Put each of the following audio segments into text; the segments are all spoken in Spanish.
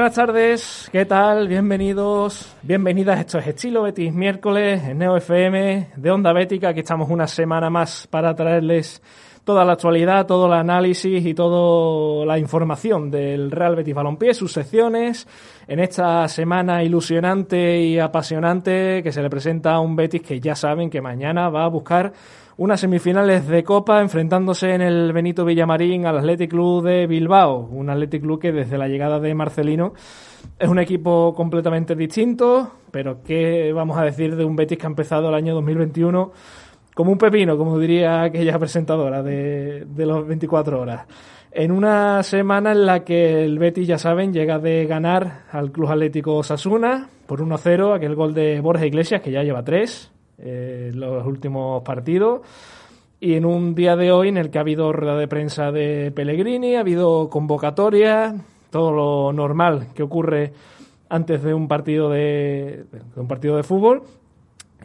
Buenas tardes, ¿qué tal? Bienvenidos, bienvenidas. Esto es Estilo Betis miércoles en Neo FM de Onda Bética. Aquí estamos una semana más para traerles toda la actualidad, todo el análisis y toda la información del Real Betis Balompié, sus secciones, en esta semana ilusionante y apasionante que se le presenta a un Betis que ya saben que mañana va a buscar unas semifinales de Copa enfrentándose en el Benito Villamarín al Athletic Club de Bilbao, un Athletic Club que desde la llegada de Marcelino es un equipo completamente distinto, pero ¿qué vamos a decir de un Betis que ha empezado el año 2021 como un pepino, como diría aquella presentadora de, de los 24 horas? En una semana en la que el Betis, ya saben, llega de ganar al Club Atlético Sasuna por 1-0, aquel gol de Borja Iglesias, que ya lleva tres, eh, los últimos partidos. Y en un día de hoy en el que ha habido rueda de prensa de Pellegrini, ha habido convocatoria, todo lo normal que ocurre antes de un partido de, de un partido de fútbol.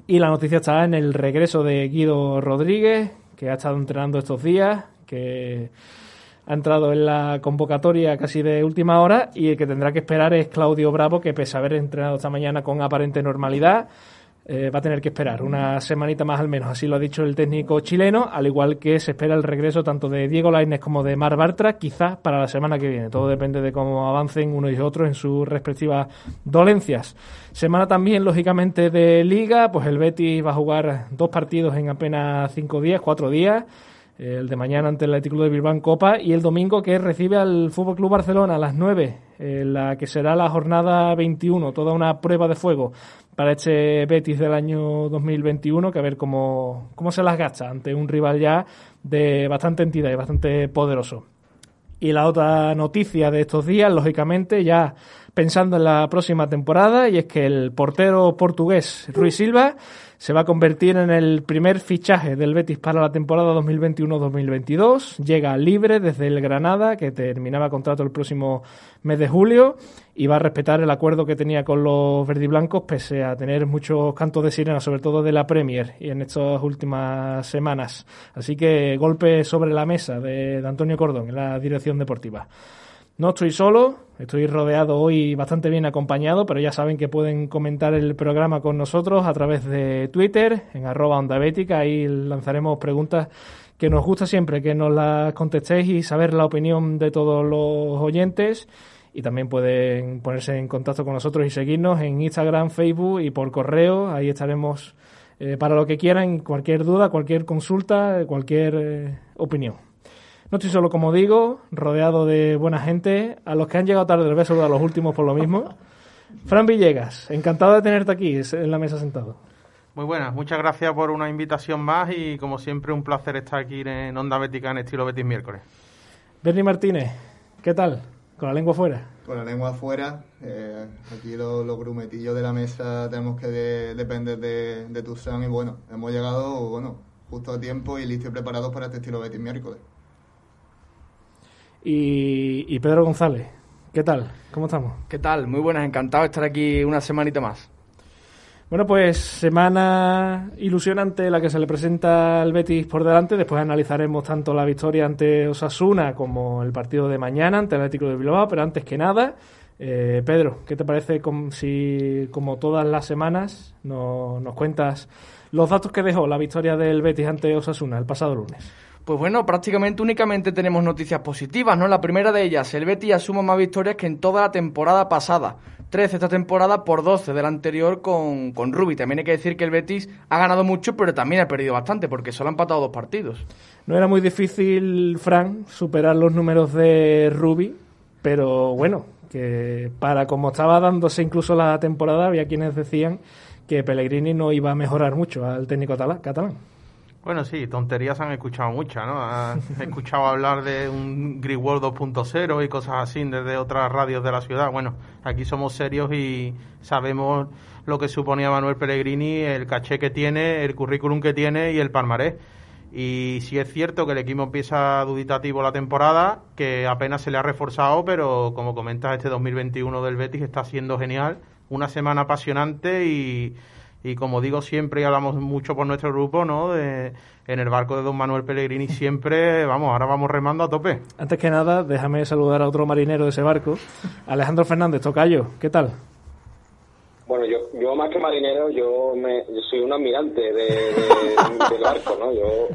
Y la noticia está en el regreso de Guido Rodríguez, que ha estado entrenando estos días, que ha entrado en la convocatoria casi de última hora y el que tendrá que esperar es Claudio Bravo, que pese a haber entrenado esta mañana con aparente normalidad, eh, va a tener que esperar una semanita más al menos, así lo ha dicho el técnico chileno, al igual que se espera el regreso tanto de Diego Lainez como de Mar Bartra, quizás para la semana que viene. Todo depende de cómo avancen uno y otro en sus respectivas dolencias. Semana también, lógicamente, de Liga, pues el Betis va a jugar dos partidos en apenas cinco días, cuatro días. El de mañana ante el Atlético de Bilbao en Copa. Y el domingo que recibe al Fútbol Club Barcelona a las 9, en la que será la jornada 21, toda una prueba de fuego para este Betis del año 2021, que a ver cómo, cómo se las gasta ante un rival ya de bastante entidad y bastante poderoso. Y la otra noticia de estos días, lógicamente, ya pensando en la próxima temporada, y es que el portero portugués Ruiz Silva se va a convertir en el primer fichaje del Betis para la temporada 2021-2022. Llega libre desde el Granada, que terminaba contrato el próximo mes de julio, y va a respetar el acuerdo que tenía con los verdiblancos, pese a tener muchos cantos de sirena, sobre todo de la Premier, y en estas últimas semanas. Así que golpe sobre la mesa de, de Antonio Cordón en la dirección deportiva. No estoy solo, estoy rodeado hoy bastante bien acompañado, pero ya saben que pueden comentar el programa con nosotros a través de Twitter, en arroba onda bética, ahí lanzaremos preguntas que nos gusta siempre que nos las contestéis y saber la opinión de todos los oyentes. Y también pueden ponerse en contacto con nosotros y seguirnos en Instagram, Facebook y por correo. Ahí estaremos eh, para lo que quieran, cualquier duda, cualquier consulta, cualquier eh, opinión. No estoy solo, como digo, rodeado de buena gente. A los que han llegado tarde les voy a saludar a los últimos por lo mismo. Fran Villegas, encantado de tenerte aquí en la mesa sentado. Muy buenas, muchas gracias por una invitación más y como siempre un placer estar aquí en Onda Bética en estilo Betis miércoles. Bernie Martínez, ¿qué tal? ¿Con la lengua fuera? Con la lengua fuera. Eh, aquí los, los, grumetillos de la mesa tenemos que de, depender de, de tu son y bueno, hemos llegado bueno, justo a tiempo y listos y preparados para este estilo Betis miércoles y, y, Pedro González. ¿Qué tal? ¿Cómo estamos? ¿Qué tal? Muy buenas, encantado de estar aquí una semanita más. Bueno, pues semana ilusionante la que se le presenta al Betis por delante. Después analizaremos tanto la victoria ante Osasuna como el partido de mañana ante el Atlético de Bilbao. Pero antes que nada, eh, Pedro, ¿qué te parece com si, como todas las semanas, no, nos cuentas los datos que dejó la victoria del Betis ante Osasuna el pasado lunes? Pues bueno, prácticamente únicamente tenemos noticias positivas, ¿no? La primera de ellas, el Betis asuma más victorias que en toda la temporada pasada. 13 esta temporada por 12 de la anterior con, con Rubi. También hay que decir que el Betis ha ganado mucho, pero también ha perdido bastante, porque solo ha empatado dos partidos. No era muy difícil, Fran, superar los números de Rubi, pero bueno, que para como estaba dándose incluso la temporada, había quienes decían que Pellegrini no iba a mejorar mucho al técnico catalán. Bueno, sí, tonterías han escuchado muchas, ¿no? He escuchado hablar de un World 2.0 y cosas así desde otras radios de la ciudad. Bueno, aquí somos serios y sabemos lo que suponía Manuel Pellegrini, el caché que tiene, el currículum que tiene y el palmarés. Y sí es cierto que el equipo empieza duditativo la temporada, que apenas se le ha reforzado, pero como comentas, este 2021 del Betis está siendo genial. Una semana apasionante y y como digo siempre y hablamos mucho por nuestro grupo, ¿no? De, en el barco de don Manuel Pellegrini siempre, vamos, ahora vamos remando a tope. Antes que nada, déjame saludar a otro marinero de ese barco, Alejandro Fernández, Tocayo, ¿qué tal? Bueno, yo, yo más que marinero, yo, me, yo soy un admirante de, del barco, ¿no? Yo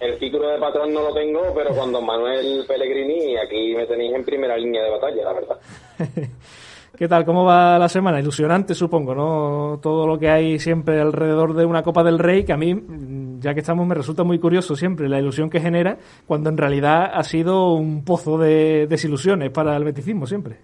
el título de patrón no lo tengo, pero con don Manuel Pellegrini aquí me tenéis en primera línea de batalla, la verdad. ¿Qué tal? ¿Cómo va la semana? Ilusionante, supongo, ¿no? Todo lo que hay siempre alrededor de una Copa del Rey, que a mí, ya que estamos, me resulta muy curioso siempre la ilusión que genera, cuando en realidad ha sido un pozo de desilusiones para el beticismo siempre.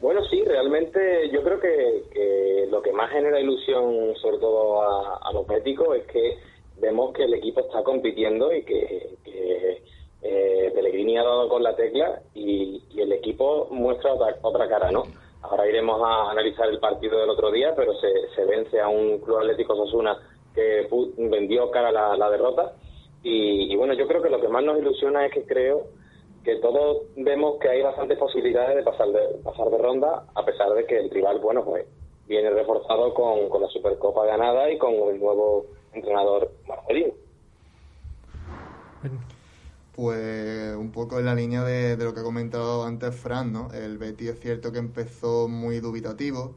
Bueno, sí, realmente yo creo que, lo que más genera ilusión, sobre todo a, los médicos, es que vemos que el equipo está compitiendo y que, eh, Pellegrini ha dado con la tecla y, el equipo muestra otra, otra cara, ¿no? Ahora iremos a analizar el partido del otro día, pero se, vence a un club atlético Sosuna que vendió cara la, la derrota. Y, bueno, yo creo que lo que más nos ilusiona es que creo que todos vemos que hay bastantes posibilidades de pasar de, pasar de ronda, a pesar de que el rival, bueno, pues viene reforzado con, con la Supercopa ganada y con el nuevo entrenador Marcelino. Pues un poco en la línea de, de, lo que ha comentado antes Fran, ¿no? El Betty es cierto que empezó muy dubitativo,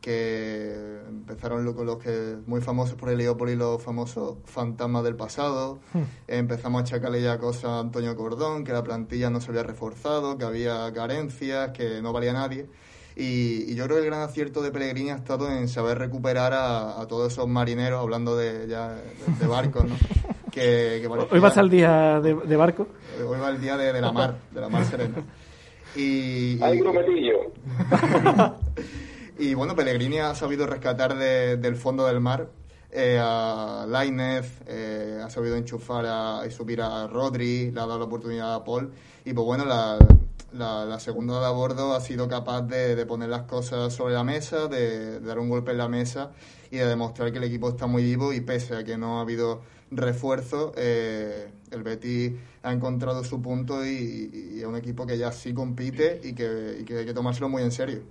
que empezaron con los que muy famosos por el y los famosos fantasmas del pasado. Hmm. Empezamos a achacarle ya cosas a Antonio Cordón, que la plantilla no se había reforzado, que había carencias, que no valía nadie. Y, yo creo que el gran acierto de Pellegrini ha estado en saber recuperar a, todos esos marineros, hablando de, ya, de, barcos, ¿no? Que, ¿Hoy vas al día de, barco? Hoy va el día de, la mar, de la mar serena. Y, ¡Ay, grumetillo! Y bueno, Pellegrini ha sabido rescatar del fondo del mar eh, a Lainez, eh, ha sabido enchufar y subir a Rodri, le ha dado la oportunidad a Paul. Y pues bueno, la, la, segunda de a bordo ha sido capaz de, poner las cosas sobre la mesa, de, dar un golpe en la mesa y de demostrar que el equipo está muy vivo y pese a que no ha habido refuerzo, eh, el Betis ha encontrado su punto y, es un equipo que ya sí compite y que, y que hay que tomárselo muy en serio.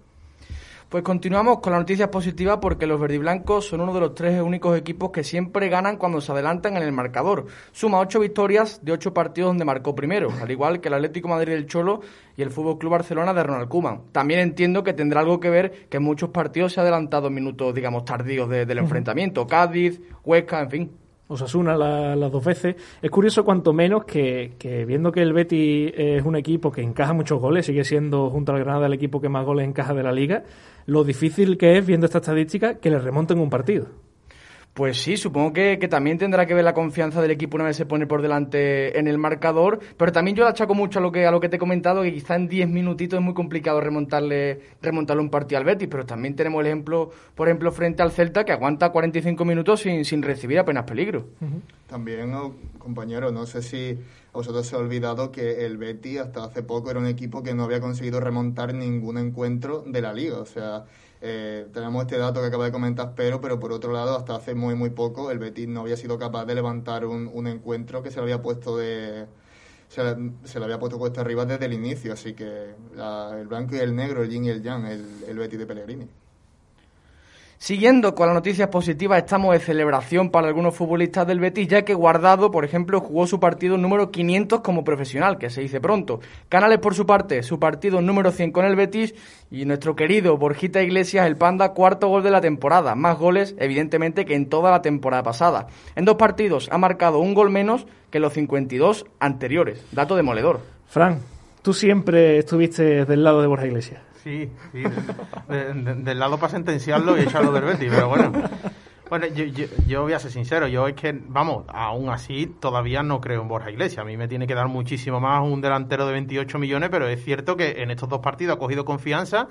Pues continuamos con las noticias positivas porque los verdiblancos son uno de los tres únicos equipos que siempre ganan cuando se adelantan en el marcador. Suma ocho victorias de ocho partidos donde marcó primero, al igual que el Atlético Madrid del Cholo y el Fútbol Club Barcelona de Ronald Koeman. También entiendo que tendrá algo que ver que en muchos partidos se ha adelantado minutos, digamos, tardíos del enfrentamiento. Cádiz, Huesca, en fin. Osasuna las dos veces. Es curioso cuanto menos que, que, viendo que el Betty es un equipo que encaja muchos goles, sigue siendo junto al Granada el equipo que más goles encaja de la liga, lo difícil que es, viendo esta estadística, que le remonten un partido. Pues sí, supongo que, también tendrá que ver la confianza del equipo una vez se pone por delante en el marcador, pero también yo le achaco mucho a lo que a lo que te he comentado, que quizá en 10 minutitos es muy complicado remontarle remontarle un partido al Betis, pero también tenemos el ejemplo, por ejemplo, frente al Celta, que aguanta 45 minutos sin, sin recibir apenas peligro. También, oh, compañero, no sé si a vosotros se ha olvidado que el Betis hasta hace poco era un equipo que no había conseguido remontar ningún encuentro de la liga, o sea eh, tenemos este dato que acaba de comentar Pero, pero por otro lado, hasta hace muy, muy poco, el Betis no había sido capaz de levantar un, un encuentro que se le había puesto de... Se le, había puesto cuesta arriba desde el inicio, así que el blanco y el negro, el yin y el yang, el, el Betis de Pellegrini. Siguiendo con las noticias positivas, estamos de celebración para algunos futbolistas del Betis, ya que Guardado, por ejemplo, jugó su partido número 500 como profesional, que se dice pronto. Canales, por su parte, su partido número 100 con el Betis y nuestro querido Borjita Iglesias, el Panda, cuarto gol de la temporada. Más goles, evidentemente, que en toda la temporada pasada. En dos partidos ha marcado un gol menos que los 52 anteriores. Dato demoledor. Fran, tú siempre estuviste del lado de Borja Iglesias. Sí, sí, del lado para sentenciarlo y echarlo del Betis, pero bueno. Bueno, yo, yo, voy a ser sincero, yo es que, vamos, aún así todavía no creo en Borja Iglesias. A mí me tiene que dar muchísimo más un delantero de 28 millones, pero es cierto que en estos dos partidos ha cogido confianza.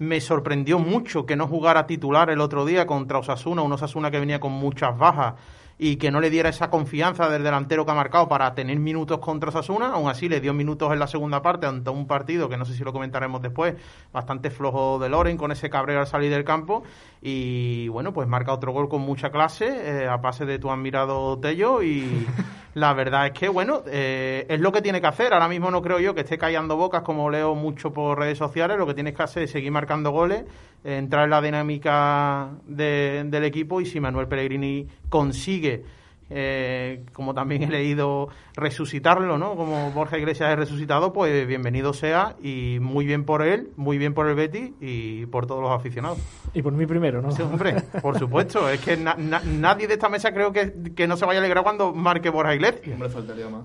Me sorprendió mucho que no jugara titular el otro día contra Osasuna, un Osasuna que venía con muchas bajas y que no le diera esa confianza del delantero que ha marcado para tener minutos contra Sasuna. Aún así, le dio minutos en la segunda parte ante un partido que no sé si lo comentaremos después, bastante flojo de Loren con ese cabreo al salir del campo. Y bueno, pues marca otro gol con mucha clase, eh, a pase de tu admirado Tello y la verdad es que, bueno, eh, es lo que tiene que hacer. Ahora mismo no creo yo que esté callando bocas, como leo mucho por redes sociales. Lo que tienes que hacer es seguir marcando goles, entrar en la dinámica del equipo y si Manuel Pellegrini consigue eh, como también he leído, resucitarlo, ¿no? Como Borja Iglesias es resucitado, pues bienvenido sea y muy bien por él, muy bien por el Betty y por todos los aficionados. Y por mí primero, ¿no? Sí, hombre, por supuesto. Es que nadie de esta mesa creo que, no se vaya a alegrar cuando marque Borja Iglesias. Hombre, faltaría más.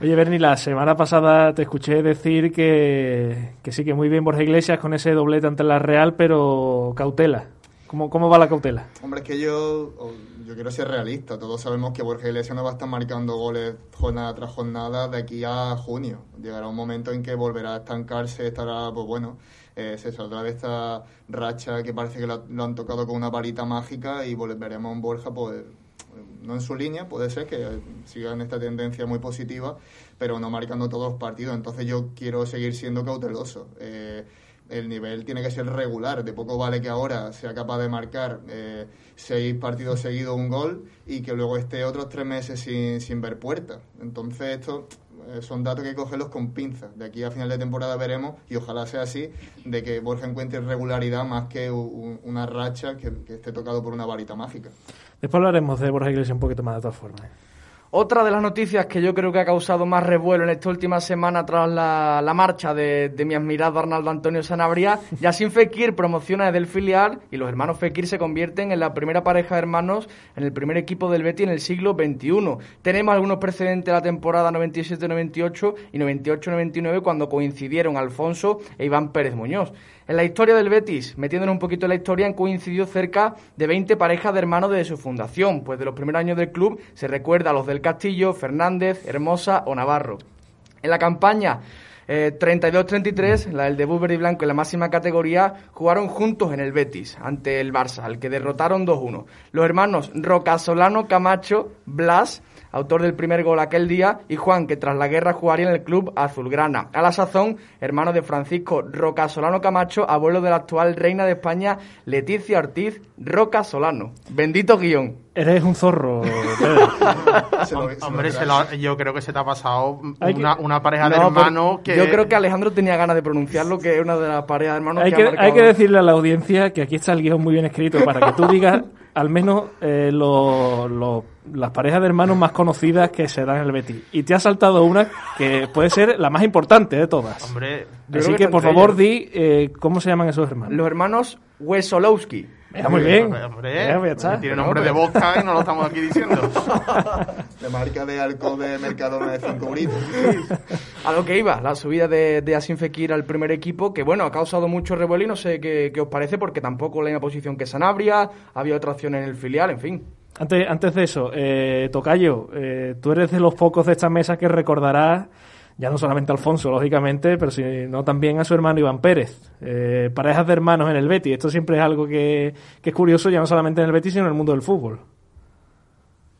Oye, Berni, la semana pasada te escuché decir que, que sí, que muy bien Borja Iglesias con ese doblete ante la Real, pero cautela. ¿Cómo, cómo va la cautela? Hombre, es que yo yo quiero ser realista. Todos sabemos que Borja Iglesias no va a estar marcando goles jornada tras jornada de aquí a junio. Llegará un momento en que volverá a estancarse, estará, pues bueno, eh, se saldrá de esta racha que parece que lo, han tocado con una varita mágica y volveremos a un Borja, pues no en su línea, puede ser que siga en esta tendencia muy positiva, pero no marcando todos los partidos. Entonces yo quiero seguir siendo cauteloso. Eh, el nivel tiene que ser regular. De poco vale que ahora sea capaz de marcar eh, seis partidos seguidos un gol y que luego esté otros tres meses sin, sin ver puertas. Entonces, esto eh, son datos que hay que cogerlos con pinzas. De aquí a final de temporada veremos, y ojalá sea así, de que Borja encuentre regularidad más que una racha que, que esté tocado por una varita mágica. Después hablaremos de Borja Iglesias un poquito más de todas formas. Otra de las noticias que yo creo que ha causado más revuelo en esta última semana tras la, marcha de, mi admirado Arnaldo Antonio Sanabria, Yassin Fekir promociona desde el filial y los hermanos Fekir se convierten en la primera pareja de hermanos en el primer equipo del Betis en el siglo XXI. Tenemos algunos precedentes de la temporada 97-98 y 98-99 cuando coincidieron Alfonso e Iván Pérez Muñoz. En la historia del Betis, metiéndonos un poquito en la historia, han coincidido cerca de 20 parejas de hermanos desde su fundación, pues de los primeros años del club se recuerda a los del Castillo, Fernández, Hermosa o Navarro. En la campaña 32-33, eh, la del debut verde y blanco en la máxima categoría, jugaron juntos en el Betis, ante el Barça, al que derrotaron 2-1. Los hermanos Rocasolano Camacho, Blas, autor del primer gol aquel día, y Juan, que tras la guerra jugaría en el club azulgrana. A la sazón, hermano de Francisco Roca Solano Camacho, abuelo de la actual reina de España, Leticia Ortiz Roca Solano. Bendito guion. Eres un zorro. Hombre, yo creo que se te ha pasado una, pareja de hermanos que... Yo creo que Alejandro tenía ganas de pronunciarlo, que es una de las parejas de hermanos hay que, Hay que decirle a la audiencia que aquí está el guion muy bien escrito para que tú digas al menos eh, las parejas de hermanos más conocidas que se dan en el Betis. Y te ha saltado una que puede ser la más importante de todas. Hombre, Así que, por favor, di eh, cómo se llaman esos hermanos. Los hermanos Wesolowski. muy bien. Hombre, tiene nombre de boca y no lo estamos aquí diciendo. de marca de alcohol de Mercadona de 5 gritos. A lo que iba, la subida de, de Asin Fekir al primer equipo, que bueno, ha causado mucho revuelo y no sé qué, os parece, porque tampoco la misma posición que Sanabria, había otra opción en el filial, en fin. Antes, antes de eso, eh, Tocayo, eh, tú eres de los pocos de esta mesa que recordarás ya no solamente a Alfonso, lógicamente, pero sino también a su hermano Iván Pérez. Eh, parejas de hermanos en el Betis. Esto siempre es algo que, es curioso, ya no solamente en el Betis, sino en el mundo del fútbol.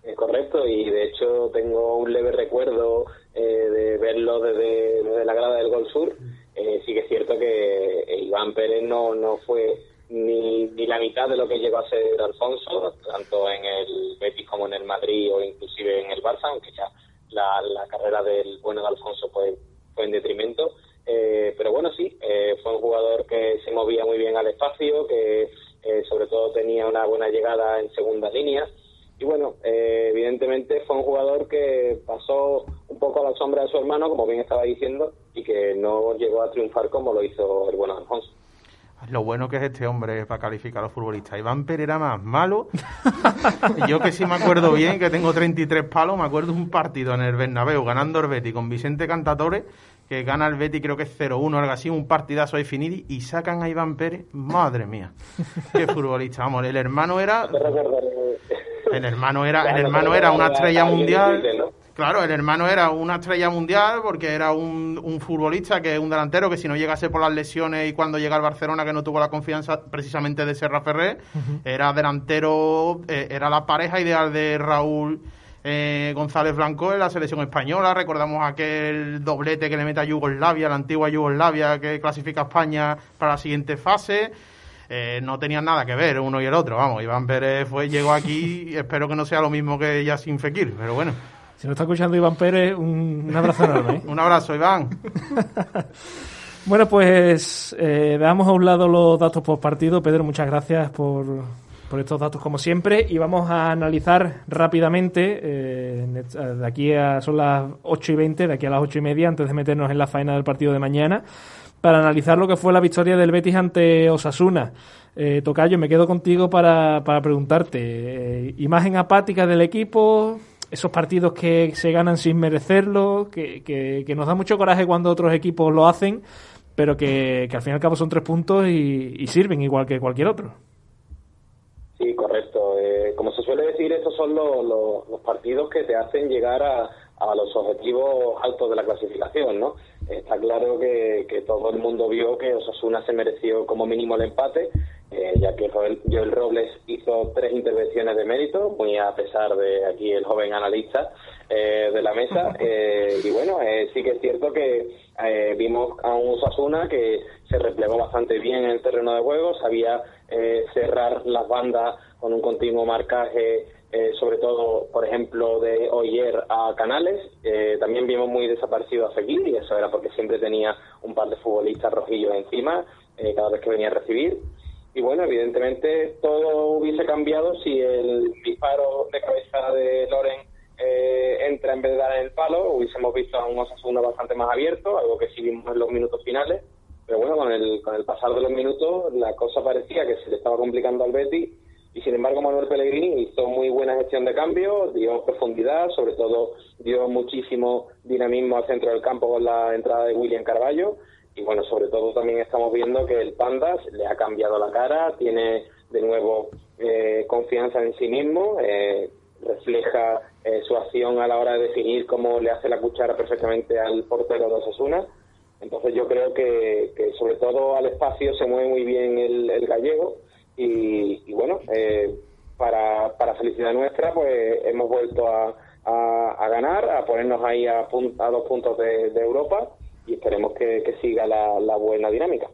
Es correcto, y de hecho tengo un leve recuerdo eh, de verlo desde, la grada del Gol Sur. Eh, sí que es cierto que Iván Pérez no, no fue ni, ni la mitad de lo que llegó a ser Alfonso, tanto en el Betis como en el Madrid o inclusive en el Barça, aunque ya la, carrera del bueno de Alfonso fue, fue en detrimento. Eh, pero bueno, sí, eh, fue un jugador que se movía muy bien al espacio, que eh, sobre todo tenía una buena llegada en segunda línea. Y bueno, evidentemente fue un jugador que pasó un poco a la sombra de su hermano, como bien estaba diciendo, y que no llegó a triunfar como lo hizo el bueno Alfonso. Lo bueno que es este hombre para calificar a los futbolistas. Iván Pérez era más malo. Yo que sí me acuerdo bien, que tengo 33 palos, me acuerdo de un partido en el Bernabéu ganando el Betty con Vicente Cantatore, que gana el Betty creo que es 0-1 algo así, un partidazo de Finidi, y sacan a Iván Pérez. Madre mía, qué futbolista. Vamos, el hermano era... El hermano era, el hermano era una estrella mundial. Claro, el hermano era una estrella mundial porque era un, un, futbolista que es un delantero que si no llegase por las lesiones y cuando llega al Barcelona que no tuvo la confianza precisamente de Serra Ferrer, era delantero, eh, era la pareja ideal de Raúl eh, González Blanco en la selección española. Recordamos aquel doblete que le mete a Yugoslavia, la antigua Yugoslavia que clasifica a España para la siguiente fase. Eh, no tenían nada que ver uno y el otro. Vamos, Iván Pérez fue, llegó aquí, espero que no sea lo mismo que sin Fekir, pero bueno. Si nos está escuchando Iván Pérez, un, abrazo enorme. ¿eh? un abrazo, Iván. bueno, pues eh, dejamos a un lado los datos post partido. Pedro, muchas gracias por, por estos datos como siempre y vamos a analizar rápidamente, eh, de aquí a son las 8 y 20, de aquí a las 8 y media, antes de meternos en la faena del partido de mañana, para analizar lo que fue la victoria del Betis ante Osasuna. Eh, Tocayo, me quedo contigo para, para preguntarte, eh, imagen apática del equipo, esos partidos que se ganan sin merecerlo, que, que, nos da mucho coraje cuando otros equipos lo hacen, pero que, que al fin y al cabo son tres puntos y sirven igual que cualquier otro. Sí, correcto. Eh, como se suele decir, estos son los, partidos que te hacen llegar a, los objetivos altos de la clasificación, ¿no? Está claro que, todo el mundo vio que Osasuna se mereció como mínimo el empate, eh, ya que Joel, Robles hizo tres intervenciones de mérito, muy a pesar de aquí el joven analista eh, de la mesa. y bueno, sí que es cierto que vimos a un Osasuna que se replegó bastante bien en el terreno de juego, sabía eh, cerrar las bandas con un continuo marcaje, eh, sobre todo, por ejemplo, de Oyer a Canales. Eh, también vimos muy desaparecido a Fekir y eso era porque siempre tenía un par de futbolistas rojillos encima cada vez que venía a recibir. Y bueno, evidentemente todo hubiese cambiado si el disparo de cabeza de Loren entra en vez de dar en el palo. Hubiésemos visto a un Osasuna bastante más abierto, algo que sí vimos en los minutos finales. Pero bueno, con el, con el pasar de los minutos la cosa parecía que se le estaba complicando al Betis y sin embargo Manuel Pellegrini hizo muy buena gestión de cambio, dio profundidad, sobre todo dio muchísimo dinamismo al centro del campo con la entrada de William Carballo y bueno, sobre todo también estamos viendo que el Pandas le ha cambiado la cara, tiene de nuevo eh, confianza en sí mismo, eh, refleja eh, su acción a la hora de definir cómo le hace la cuchara perfectamente al portero de Osasuna entonces yo creo que, sobre todo al espacio se mueve muy bien el, gallego y, bueno, eh, para, para felicidad nuestra pues hemos vuelto a, ganar, a ponernos ahí a, a dos puntos de, Europa y esperemos que, siga la buena dinámica.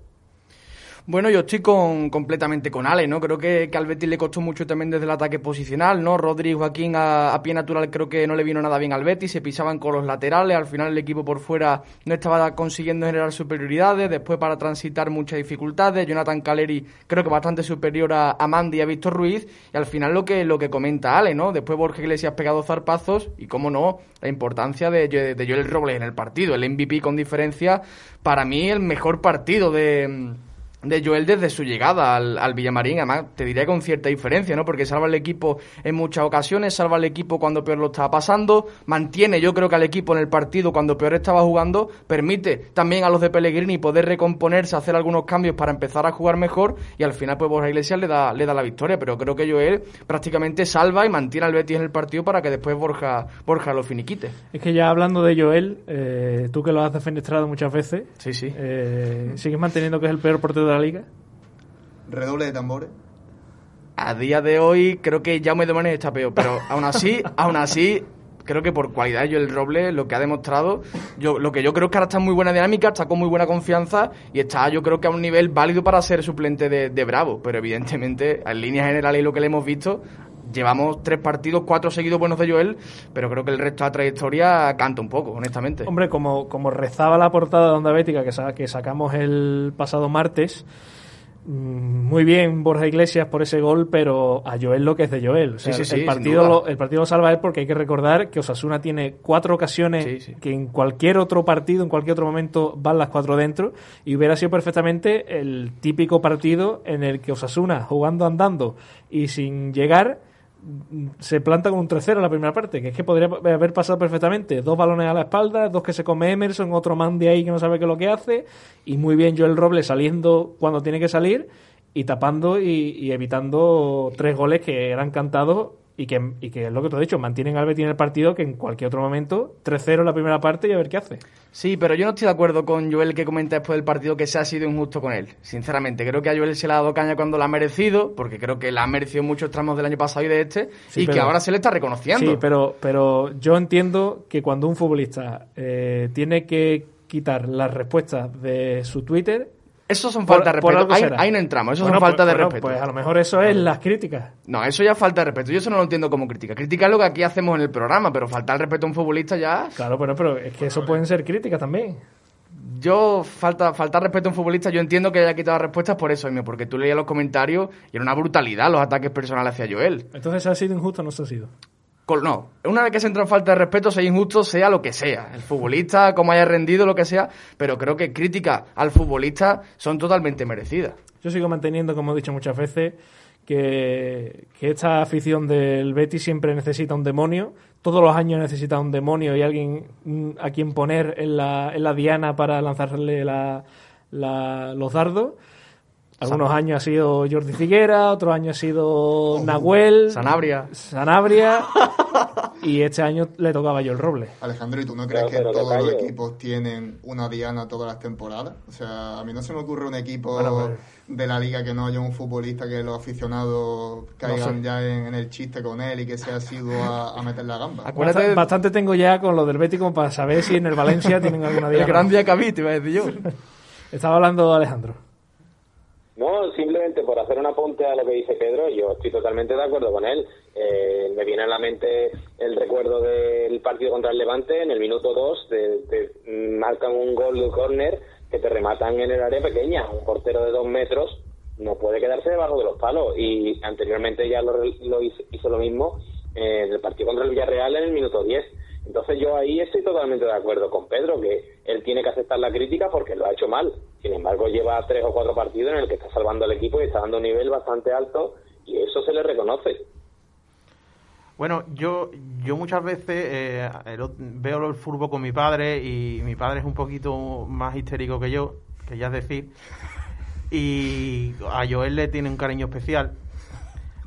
Bueno, yo estoy con, completamente con Ale, ¿no? Creo que, que al Betis le costó mucho también desde el ataque posicional, ¿no? Rodri Joaquín a, pie natural creo que no le vino nada bien al Betis, se pisaban con los laterales, al final el equipo por fuera no estaba consiguiendo generar superioridades, después para transitar muchas dificultades, Jonathan Caleri creo que bastante superior a, a Mandy y a Víctor Ruiz, y al final lo que, lo que comenta Ale, ¿no? Después Borja Iglesias pegado zarpazos, y cómo no, la importancia de, de Joel Robles en el partido, el MVP con diferencia, para mí el mejor partido de de Joel desde su llegada al, al, Villamarín, además te diría con cierta diferencia, ¿no? Porque salva al equipo en muchas ocasiones, salva al equipo cuando peor lo estaba pasando, mantiene yo creo que al equipo en el partido cuando peor estaba jugando, permite también a los de Pellegrini poder recomponerse, hacer algunos cambios para empezar a jugar mejor y al final pues Borja Iglesias le da, le da la victoria, pero creo que Joel prácticamente salva y mantiene al Betis en el partido para que después Borja, Borja lo finiquite. Es que ya hablando de Joel, eh, tú que lo has defenestrado muchas veces, sí, sí. Eh, sigues manteniendo que es el peor portero de la liga? Redoble de tambores. A día de hoy creo que Jaume Domenech está peor, pero aún así, aún así, creo que por cualidad yo el Roble lo que ha demostrado, yo lo que yo creo que ahora está en muy buena dinámica, está con muy buena confianza y está yo creo que a un nivel válido para ser suplente de, de Bravo, pero evidentemente en líneas generales y lo que le hemos visto, llevamos tres partidos, cuatro seguidos buenos de Joel, pero creo que el resto de la trayectoria canta un poco, honestamente. Hombre, como, como rezaba la portada de Onda Bética que, que sacamos el pasado martes, mm, muy bien Borja Iglesias por ese gol, pero a Joel lo que es de Joel. el, partido lo, el partido lo salva él porque hay que recordar que Osasuna tiene cuatro ocasiones que en cualquier otro partido, en cualquier otro momento, van las cuatro dentro y hubiera sido perfectamente el típico partido en el que Osasuna, jugando andando y sin llegar, se planta con un 3-0 en la primera parte, que es que podría haber pasado perfectamente. Dos balones a la espalda, dos que se come Emerson, otro man de ahí que no sabe qué es lo que hace, y muy bien Joel Robles saliendo cuando tiene que salir y tapando y evitando tres goles que eran cantados y que, y que es lo que te he dicho, mantienen al Betis en el partido que en cualquier otro momento 3-0 en la primera parte y a ver qué hace. Sí, pero yo no estoy de acuerdo con Joel que comenta después del partido que se ha sido injusto con él. Sinceramente, creo que a Joel se le ha dado caña cuando la ha merecido, porque creo que la ha merecido muchos tramos del año pasado y de este, y que ahora se le está reconociendo. Sí, pero, pero yo entiendo que cuando un futbolista eh, tiene que quitar las respuestas de su Twitter, Eso son falta de respeto. Ahí, no entramos, eso Bueno, son falta pues- de bueno, respeto. Pues a lo mejor eso es las críticas. No, eso ya es falta de respeto. Yo eso no lo entiendo como crítica. Crítica es lo que aquí hacemos en el programa, pero faltar el respeto a un futbolista ya. Claro, pero, pero es que eso pueden ser críticas también. Yo, falta, faltar respeto a un futbolista, yo entiendo que haya quitado respuestas por eso, Jaime, porque tú leías los comentarios y era una brutalidad los ataques personales hacia Joel. Entonces, ¿ha sido injusto o no se ha sido? No, una vez que se entra en falta de respeto, sea injusto, sea lo que sea. El futbolista, como haya rendido, lo que sea, pero creo que críticas al futbolista son totalmente merecidas. Yo sigo manteniendo, como he dicho muchas veces, que, que esta afición del Betis siempre necesita un demonio. Todos los años necesita un demonio y alguien mm, a quien poner en la, en la diana para lanzarle la- la- los dardos. Algunos años ha sido Jordi Figuera, otros años ha sido Nahuel, Sanabria. Sanabria y este año le tocaba yo el roble. Alejandro, ¿y tú no crees Pero- que todos los equipos tienen una diana todas las temporadas? O sea, a mí no se me ocurre un equipo Bueno, pues- de la liga que no haya un futbolista que los aficionados caigan sé. ya en, en el chiste con él y que sea sido a, a meter la gamba. Acuérdate Bastante tengo ya con lo del Betis como para saber si en el Valencia tienen alguna El diana. gran día que habí, te iba a decir yo. Estaba hablando Alejandro. No, simplemente por hacer un apunte a lo que dice Pedro, yo estoy totalmente de acuerdo con él. Eh, me viene a la mente el recuerdo del partido contra el Levante, en el minuto 2 te, te marcan un gol de córner que te rematan en el área pequeña. Un portero de dos metros no puede quedarse debajo de los palos. Y anteriormente ya lo, lo hizo, hizo lo mismo eh, en el partido contra el Villarreal en el minuto 10. Entonces yo ahí estoy totalmente de acuerdo con Pedro, que él tiene que aceptar la crítica porque lo ha hecho mal. Sin embargo, lleva tres o cuatro partidos en el que está salvando al equipo y está dando un nivel bastante alto y eso se le reconoce. Bueno, yo yo muchas veces eh, veo el fútbol con mi padre y mi padre es un poquito más histérico que yo, que ya es decir, y a Joel le tiene un cariño especial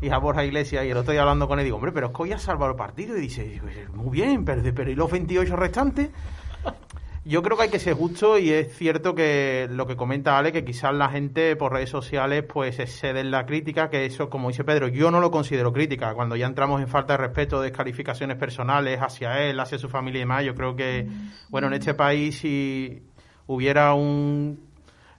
y a Borja Iglesias y el otro día hablando con él digo, hombre, pero es que hoy has salvado el partido y dice, "Pues, muy bien, pero, pero ¿y los 28 restantes? Yo creo que hay que ser justo y es cierto que lo que comenta Ale, que quizás la gente por redes sociales pues excede en la crítica, que eso, como dice Pedro, yo no lo considero crítica. Cuando ya entramos en falta de respeto, descalificaciones personales hacia él, hacia su familia y demás, yo creo que, bueno, en este país si hubiera un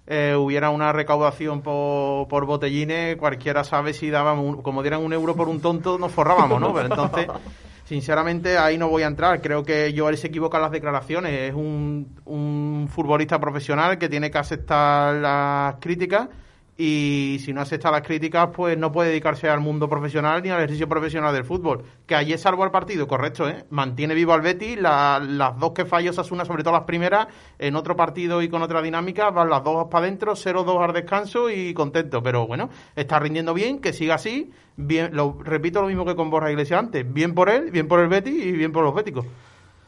eh, hubiera una recaudación por, por botellines, cualquiera sabe si un- como dieran un euro por un tonto, nos forrábamos, ¿no? Pero entonces, sinceramente, ahí no voy a entrar. Creo que Joel se equivoca en las declaraciones. Es un, un futbolista profesional que tiene que aceptar las críticas y si no acepta las críticas, pues no puede dedicarse al mundo profesional ni al ejercicio profesional del fútbol. Que ayer salvó al partido, correcto, ¿eh? Mantiene vivo al Betis, la- las dos que falló Sasuna, sobre todo las primeras, en otro partido y con otra dinámica, van las dos para adentro, 0-2 al descanso y contento. Pero bueno, está rindiendo bien, que siga así. Bien, lo, repito lo mismo que con Borja Iglesias antes. Bien por él, bien por el Betis y bien por los béticos.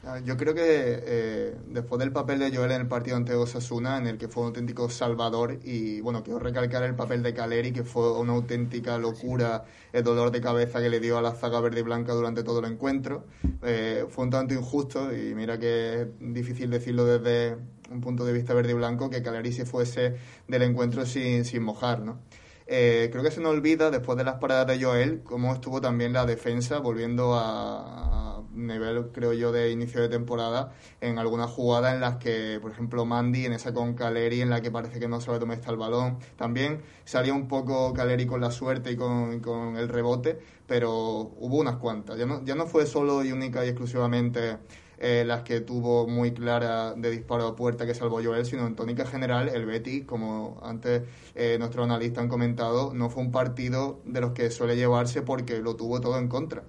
Ah, Yo creo que eh, después del papel de Joel en el partido ante Osasuna, en el que fue un auténtico salvador, y bueno, quiero recalcar el papel de Caleri, que fue una auténtica locura, el dolor de cabeza que le dio a la zaga verde y blanca durante todo el encuentro. Eh, fue un tanto injusto, y mira que es difícil decirlo desde un punto de vista verde y blanco, que Caleri se fuese del encuentro sin, sin mojar, ¿no? Eh, creo que se nos olvida, después de las paradas de Joel, cómo estuvo también la defensa, volviendo a, a nivel, creo yo, de inicio de temporada, en algunas jugadas en las que, por ejemplo, Mandy, en esa con Caleri, en la que parece que no sabe dónde está el balón. También salía un poco Caleri con la suerte y con, con el rebote, pero hubo unas cuantas. Ya no, ya no fue solo y única y exclusivamente eh, las que tuvo muy clara de disparo a puerta que salvó Joel, sino en tónica general el Betis, como antes eh, nuestros analistas han comentado, no fue un partido de los que suele llevarse porque lo tuvo todo en contra.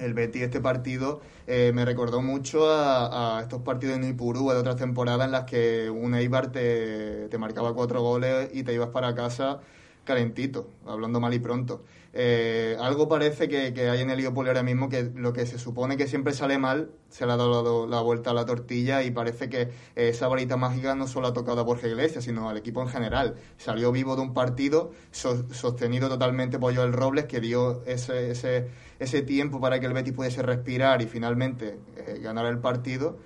El Betis este partido eh, me recordó mucho a, estos partidos en Ipurú de otras temporadas en las que un Eibar te marcaba cuatro goles y te ibas para casa calentito, hablando mal y pronto. Eh, algo parece que, que hay en el Liverpool ahora mismo que lo que se supone que siempre sale mal se le ha dado la, vuelta a la tortilla y parece que esa varita mágica no solo ha tocado a Borja Iglesias, sino al equipo en general. Salió vivo de un partido so- sostenido totalmente por Joel Robles que dio ese, ese, ese tiempo para que el Betis pudiese respirar y finalmente eh, ganar el partido.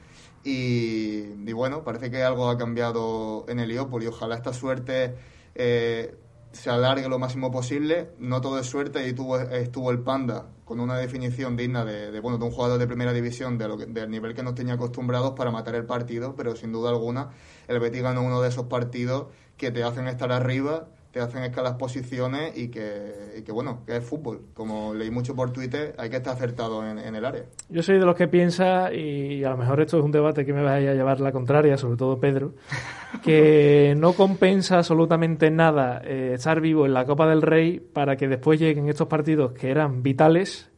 Y, y bueno, parece que algo ha cambiado en el Liverpool y ojalá esta suerte eh, se alargue lo máximo posible. No todo es suerte y tuvo, estuvo el Panda con una definición digna de, bueno, de un jugador de primera división de lo que- del nivel que nos tenía acostumbrados para matar el partido, pero sin duda alguna el Betis ganó uno de esos partidos que te hacen estar arriba te hacen escalas posiciones y que, y que, bueno, que es fútbol. Como leí mucho por Twitter, hay que estar acertado en, en, el área. Yo soy de los que piensa, y a lo mejor esto es un debate que me vaya a llevar la contraria, sobre todo Pedro, que no compensa absolutamente nada eh, estar vivo en la Copa del Rey para que después lleguen estos partidos que eran vitales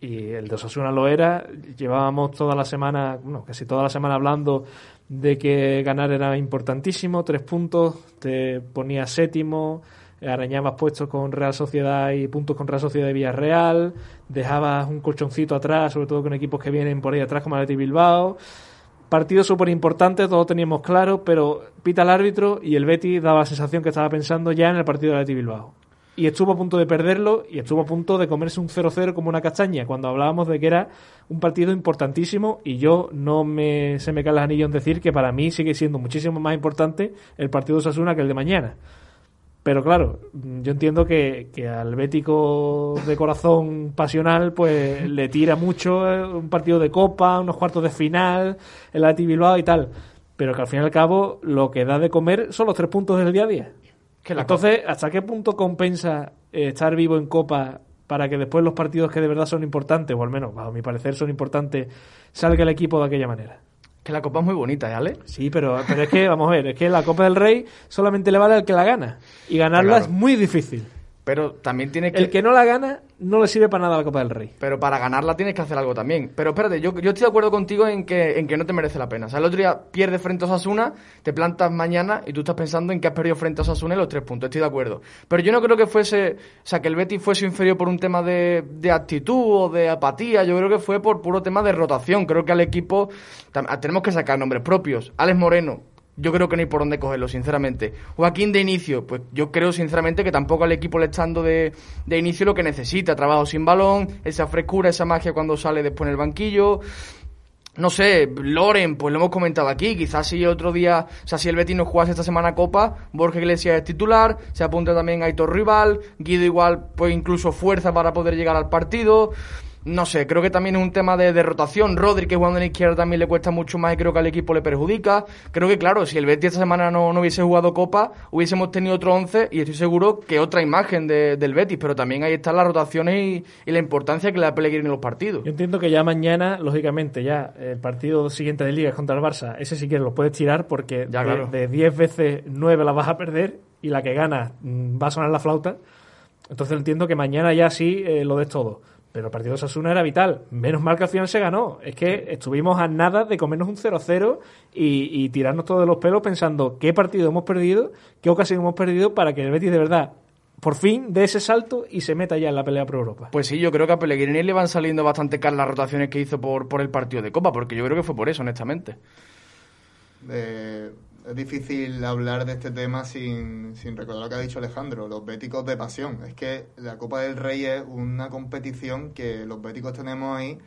y el de Osasuna lo era. Llevábamos toda la semana, bueno, casi toda la semana hablando de que ganar era importantísimo, tres puntos, te ponía séptimo, arañabas puestos con Real Sociedad y puntos con Real Sociedad de Villarreal, dejabas un colchoncito atrás, sobre todo con equipos que vienen por ahí atrás como Atleti Bilbao. Partido súper importante, todos teníamos claro, pero pita el árbitro y el Betty daba la sensación que estaba pensando ya en el partido de Atleti Bilbao y estuvo a punto de perderlo y estuvo a punto de comerse un 0-0 como una castaña cuando hablábamos de que era un partido importantísimo y yo no me se me cae el anillo en decir que para mí sigue siendo muchísimo más importante el partido de Osasuna que el de mañana. Pero claro, yo entiendo que, que al bético de corazón pasional pues le tira mucho eh, un partido de copa, unos cuartos de final, el Atleti Bilbao y tal. Pero que al fin y al cabo lo que da de comer son los tres puntos del día a día. Entonces, ¿hasta qué punto compensa eh, estar vivo en Copa para que después los partidos que de verdad son importantes, o al menos, a mi parecer, son importantes, salga el equipo de aquella manera? Que la Copa es muy bonita, ¿eh, Ale? Sí, pero, pero es que, vamos a ver, es que la Copa del Rey solamente le vale al que la gana. Y ganarla es muy difícil. Pero también tiene que... El que no la gana no le sirve para nada la Copa del Rey. Pero para ganarla tienes que hacer algo también. Pero espérate, yo, yo estoy de acuerdo contigo en que, en que no te merece la pena. O sea, el otro día pierdes frente a Osasuna, te plantas mañana y tú estás pensando en que has perdido frente a Osasuna y los tres puntos. Estoy de acuerdo. Pero yo no creo que fuese... O sea, que el Betis fuese inferior por un tema de, de actitud o de apatía. Yo creo que fue por puro tema de rotación. Creo que al equipo... Tenemos que sacar nombres propios. Alex Moreno, yo creo que no hay por dónde cogerlo, sinceramente. Joaquín de inicio, pues yo creo sinceramente que tampoco al equipo le está dando de, de inicio lo que necesita. Trabajo sin balón, esa frescura, esa magia cuando sale después en el banquillo. No sé, Loren, pues lo hemos comentado aquí, quizás si otro día, o sea, si el Betis no jugase esta semana Copa, Borja Iglesias es titular, se apunta también Aitor Rival, Guido igual, pues incluso fuerza para poder llegar al partido no sé, creo que también es un tema de, rotación. Rodri, que jugando en la izquierda también le cuesta mucho más y creo que al equipo le perjudica. Creo que, claro, si el Betis esta semana no, no hubiese jugado Copa, hubiésemos tenido otro 11 y estoy seguro que otra imagen del Betis. Pero también ahí están las rotaciones y, la importancia que le da Pellegrini en los partidos. Yo entiendo que ya mañana, lógicamente, ya el partido siguiente de Liga es contra el Barça. Ese sí que lo puedes tirar porque de 10 veces 9 la vas a perder y la que gana mm, va a sonar la flauta. Entonces entiendo que mañana ya sí eh, lo des todo pero el partido de Osasuna era vital. Menos mal que al final se ganó. Es que estuvimos a nada de comernos un 0-0 y, tirarnos todos de los pelos pensando qué partido hemos perdido, qué ocasión hemos perdido para que el Betis de verdad por fin dé ese salto y se meta ya en la pelea por Europa. Pues sí, yo creo que a Pellegrini le van saliendo bastante caras las rotaciones que hizo por, por el partido de Copa, porque yo creo que fue por eso, honestamente. Eh, es difícil hablar de este tema sin, sin recordar lo que ha dicho Alejandro, los béticos de pasión. Es que la Copa del Rey es una competición que los béticos tenemos ahí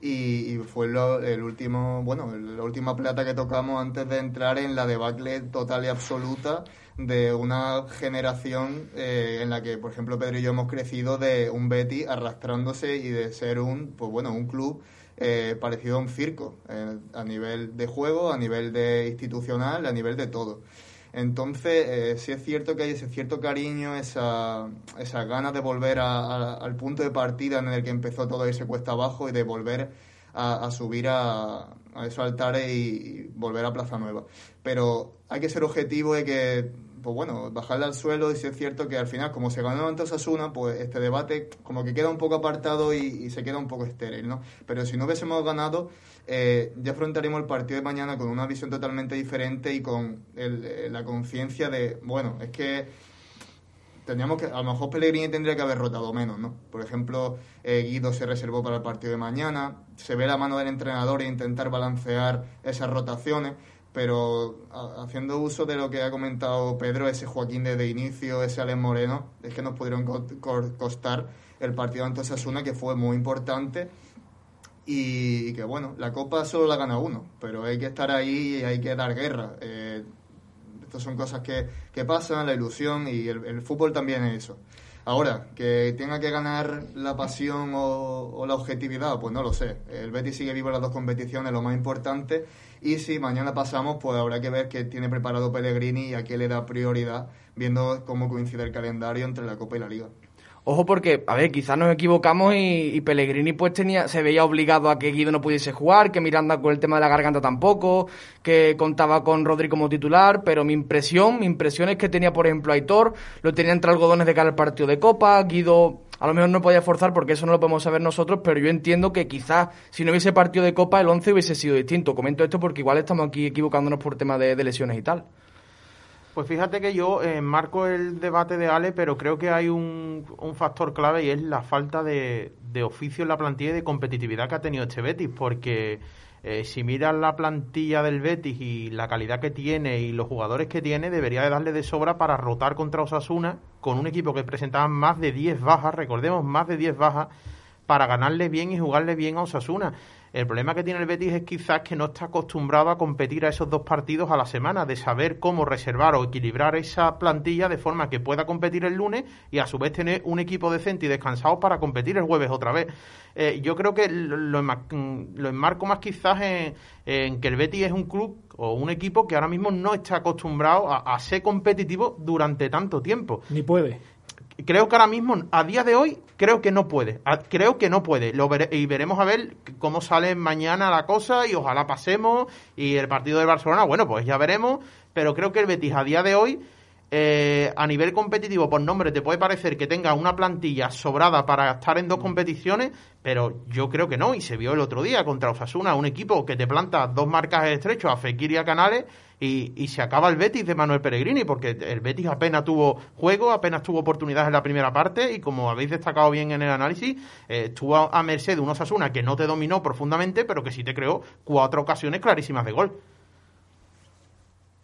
y, fue el último, bueno, la última plata que tocamos antes de entrar en la debacle total y absoluta de una generación eh, en la que, por ejemplo, Pedro y yo hemos crecido de un Betty arrastrándose y de ser un, pues bueno, un club eh, parecido a un circo, eh, a nivel de juego, a nivel de institucional, a nivel de todo. Entonces, eh, sí es cierto que hay ese cierto cariño, esa, esa ganas de volver al punto de partida en el que empezó todo ese cuesta abajo y de volver a, subir a, a, esos altares y, volver a Plaza Nueva. Pero hay que ser objetivo y que pues bueno, bajarle al suelo y si es cierto que al final, como se ganó ante Osasuna, pues este debate como que queda un poco apartado y, se queda un poco estéril, ¿no? Pero si no hubiésemos ganado, eh, ya afrontaríamos el partido de mañana con una visión totalmente diferente y con eh, la conciencia de, bueno, es que tendríamos que, a lo mejor Pellegrini tendría que haber rotado menos, ¿no? Por ejemplo, eh, Guido se reservó para el partido de mañana, se ve la mano del entrenador e intentar balancear esas rotaciones, pero haciendo uso de lo que ha comentado Pedro, ese Joaquín de, inicio, ese Alex Moreno, es que nos pudieron costar el partido ante Osasuna, que fue muy importante y, que bueno, la Copa solo la gana uno, pero hay que estar ahí y hay que dar guerra. Eh, estas son cosas que, que, pasan, la ilusión y el, fútbol también es eso. Ahora, que tenga que ganar la pasión o, la objetividad, pues no lo sé. El Betis sigue vivo en las dos competiciones, lo más importante. Y si mañana pasamos, pues habrá que ver qué tiene preparado Pellegrini y a qué le da prioridad, viendo cómo coincide el calendario entre la Copa y la Liga. Ojo porque, a ver, quizás nos equivocamos y, Pellegrini pues tenía, se veía obligado a que Guido no pudiese jugar, que Miranda con el tema de la garganta tampoco, que contaba con Rodri como titular, pero mi impresión, mi impresión es que tenía, por ejemplo, Aitor, lo tenía entre algodones de cara al partido de Copa, Guido a lo mejor no podía forzar porque eso no lo podemos saber nosotros, pero yo entiendo que quizás si no hubiese partido de Copa el 11 hubiese sido distinto. Comento esto porque igual estamos aquí equivocándonos por tema de lesiones y tal. Pues fíjate que yo eh, marco el debate de Ale, pero creo que hay un, un factor clave y es la falta de, de, oficio en la plantilla y de competitividad que ha tenido este Betis, porque eh, si miras la plantilla del Betis y la calidad que tiene y los jugadores que tiene, debería de darle de sobra para rotar contra Osasuna con un equipo que presentaba más de 10 bajas, recordemos, más de 10 bajas, para ganarle bien y jugarle bien a Osasuna. El problema que tiene el Betis es quizás que no está acostumbrado a competir a esos dos partidos a la semana, de saber cómo reservar o equilibrar esa plantilla de forma que pueda competir el lunes y a su vez tener un equipo decente y descansado para competir el jueves otra vez. Eh, yo creo que lo, enmarco más quizás en, que el Betis es un club o un equipo que ahora mismo no está acostumbrado a ser competitivo durante tanto tiempo. Ni puede creo que ahora mismo, a día de hoy, creo que no puede. Creo que no puede. Lo y veremos a ver cómo sale mañana la cosa y ojalá pasemos. Y el partido de Barcelona, bueno, pues ya veremos. Pero creo que el Betis a día de hoy, eh, a nivel competitivo, por nombre, te puede parecer que tenga una plantilla sobrada para estar en dos competiciones, pero yo creo que no. Y se vio el otro día contra Osasuna, un equipo que te planta dos marcas estrechos a Fekir y a Canales y, se acaba el Betis de Manuel Pellegrini, porque el Betis apenas tuvo juego, apenas tuvo oportunidades en la primera parte y como habéis destacado bien en el análisis, eh, estuvo a merced de un Osasuna que no te dominó profundamente, pero que sí te creó cuatro ocasiones clarísimas de gol.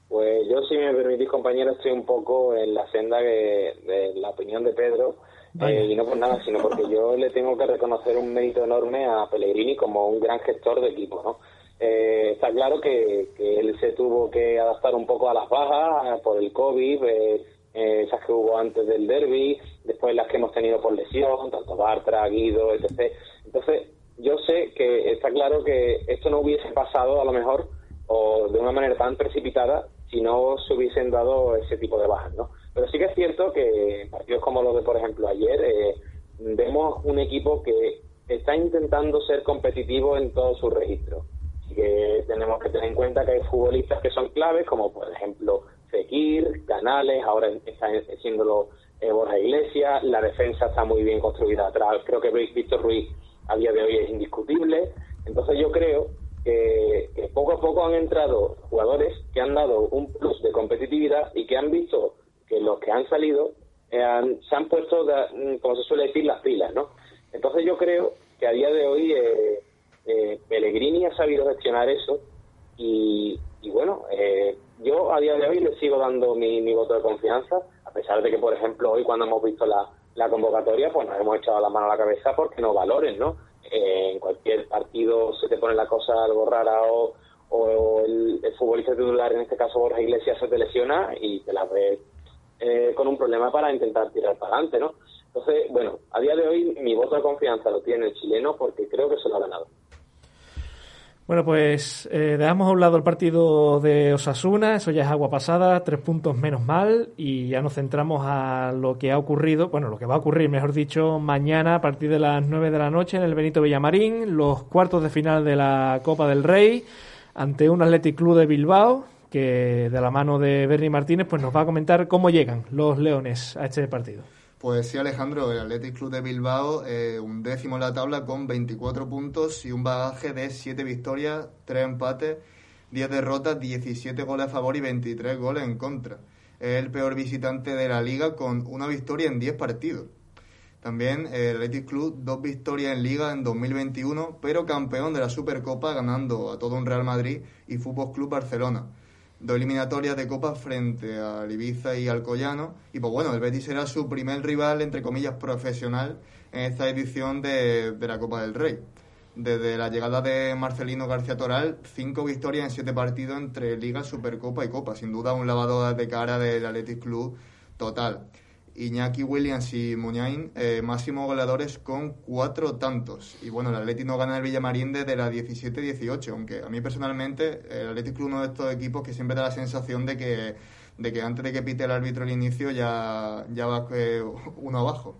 Pues yo, si me permitís, compañero, estoy un poco en la senda de, la opinión de Pedro. Eh, y no por nada, sino porque yo le tengo que reconocer un mérito enorme a Pellegrini como un gran gestor de equipo, ¿no? Eh, está claro que, él se tuvo que adaptar un poco a las bajas por el COVID, eh, eh, esas que hubo antes del derby, después las que hemos tenido por lesión, tanto Bartra, Guido, etc. Entonces, yo sé que está claro que esto no hubiese pasado a lo mejor o de una manera tan precipitada si no se hubiesen dado ese tipo de bajas, ¿no? Pero sí que es cierto que partidos como los de, por ejemplo, ayer, vemos un equipo que está intentando ser competitivo en todos sus registros que tenemos que tener en cuenta que hay futbolistas que son claves, como por ejemplo Fekir, Canales, ahora está siendo eh, Borja Iglesias, la defensa está muy bien construida atrás, creo que Víctor Ruiz a día de hoy es indiscutible, entonces yo creo que, poco a poco han entrado jugadores que han dado un plus de competitividad y que han visto que los que han salido eh, se han puesto, como se suele decir, las pilas, ¿no? Entonces yo creo que a día de hoy eh, eh, Pellegrini ha sabido gestionar eso y, bueno, eh, yo a día de hoy le sigo dando mi, voto de confianza, a pesar de que, por ejemplo, hoy cuando hemos visto la, convocatoria, pues nos hemos echado la mano a la cabeza porque no valoren, ¿no? Eh, en cualquier partido se te pone la cosa algo rara o, el, futbolista titular, en este caso Borja Iglesias, se te lesiona y te la ves eh, con un problema para intentar tirar para adelante, ¿no? Entonces, bueno, a día de hoy mi voto de confianza lo tiene el chileno porque creo que se lo ha ganado. Bueno, pues eh, dejamos a un lado el partido de Osasuna, eso ya es agua pasada, tres puntos menos mal, y ya nos centramos a lo que ha ocurrido, bueno, lo que va a ocurrir, mejor dicho, mañana a partir de las nueve de la noche en el Benito Villamarín, los cuartos de final de la Copa del Rey, ante un Athletic Club de Bilbao, que de la mano de Bernie Martínez, pues nos va a comentar cómo llegan los Leones a este partido. Pues sí, Alejandro, el Athletic Club de Bilbao, eh, un décimo en la tabla con 24 puntos y un bagaje de 7 victorias, 3 empates, 10 derrotas, 17 goles a favor y 23 goles en contra. Es el peor visitante de la liga con una victoria en 10 partidos. También el Athletic Club, dos victorias en liga en 2021, pero campeón de la Supercopa ganando a todo un Real Madrid y Fútbol Club Barcelona dos eliminatorias de Copa frente al Ibiza y al. Y pues bueno, el Betis será su primer rival, entre comillas, profesional en esta edición de, de la Copa del Rey. Desde la llegada de Marcelino García Toral, cinco victorias en siete partidos entre Liga, Supercopa y Copa. Sin duda un lavador de cara del Athletic Club total. Iñaki Williams y Muñain, eh, máximos goleadores con cuatro tantos. Y bueno, el Atlético no gana el Villamarín desde la 17-18, aunque a mí personalmente el Atlético es uno de estos equipos que siempre da la sensación de que, de que antes de que pite el árbitro el inicio ya, ya va eh, uno abajo.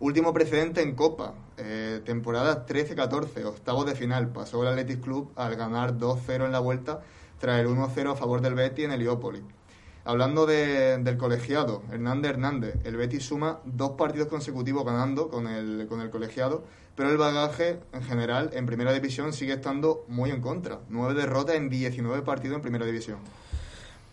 Último precedente en Copa, eh, temporada 13-14, octavos de final. Pasó el Athletic Club al ganar 2-0 en la vuelta tras el 1-0 a favor del Betis en Heliópolis. Hablando del colegiado, Hernández Hernández, el Betis suma dos partidos consecutivos ganando con el, con el colegiado, pero el bagaje en general en primera división sigue estando muy en contra. Nueve derrotas en 19 partidos en primera división.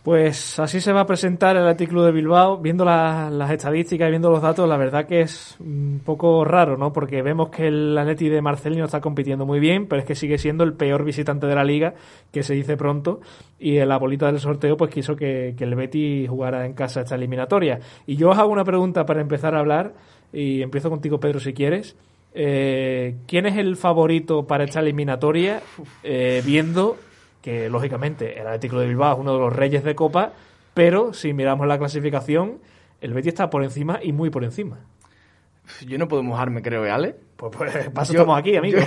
Pues así se va a presentar el Club de Bilbao. Viendo las estadísticas y viendo los datos, la verdad que es un poco raro, ¿no? Porque vemos que el Atleti de Marcelino está compitiendo muy bien, pero es que sigue siendo el peor visitante de la liga, que se dice pronto. Y en la bolita del sorteo, pues quiso que, el Betty jugara en casa esta eliminatoria. Y yo os hago una pregunta para empezar a hablar, y empiezo contigo, Pedro, si quieres. Eh, ¿Quién es el favorito para esta eliminatoria, eh, viendo que lógicamente el Atlético de Bilbao es uno de los reyes de Copa, pero si miramos la clasificación, el Betis está por encima y muy por encima. Yo no puedo mojarme, creo, ¿eh, Ale? Pues, pues paso estamos aquí, amigo.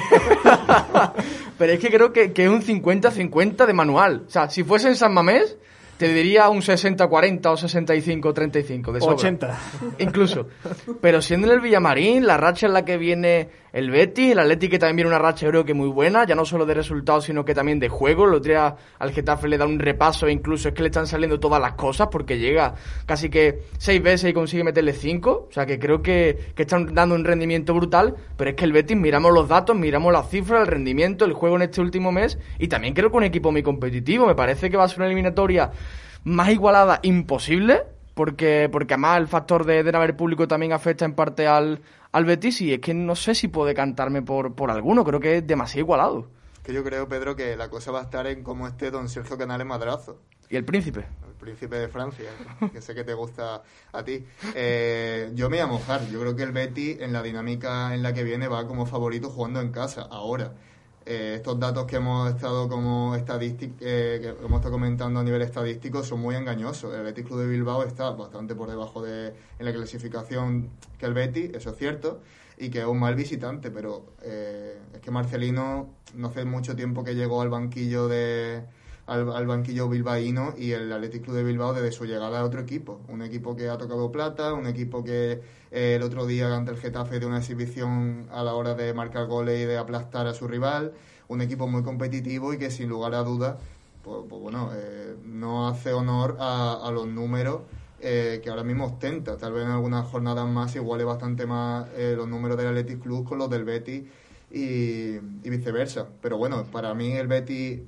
pero es que creo que, que es un 50-50 de manual. O sea, si fuese en San Mamés, te diría un 60-40 o 65-35 de sobra. 80. Incluso. Pero siendo en el Villamarín, la racha en la que viene el Betis, el Atlético que también viene una racha creo que muy buena, ya no solo de resultados, sino que también de juego. El otro día al Getafe le da un repaso e incluso es que le están saliendo todas las cosas porque llega casi que seis veces y consigue meterle cinco. O sea que creo que, que están dando un rendimiento brutal, pero es que el Betis miramos los datos, miramos las cifras, el rendimiento, el juego en este último mes y también creo que un equipo muy competitivo. Me parece que va a ser una eliminatoria más igualada imposible, porque, porque además el factor de, de no público también afecta en parte al, al Betis y es que no sé si puede cantarme por, por alguno, creo que es demasiado igualado. Que yo creo, Pedro, que la cosa va a estar en cómo esté don Sergio Canales Madrazo. ¿Y el príncipe? El príncipe de Francia, que sé que te gusta a ti. Eh, yo me voy a mojar. Yo creo que el Betis, en la dinámica en la que viene, va como favorito jugando en casa. Ahora, eh, estos datos que hemos estado como estadística, eh, que hemos estado comentando a nivel estadístico son muy engañosos. El Betis Club de Bilbao está bastante por debajo de en la clasificación que el Betis, eso es cierto, y que es un mal visitante, pero eh, es que Marcelino no hace mucho tiempo que llegó al banquillo de al, banquillo bilbaíno y el Athletic Club de Bilbao desde su llegada a otro equipo. Un equipo que ha tocado plata, un equipo que eh, el otro día ante el Getafe de una exhibición a la hora de marcar goles y de aplastar a su rival. Un equipo muy competitivo y que sin lugar a dudas, pues, pues bueno, eh, no hace honor a, los números. Eh, que ahora mismo ostenta. Tal vez en algunas jornadas más iguale bastante más los números del Athletic Club con los del Betis y, y, viceversa. Pero bueno, para mí el Betis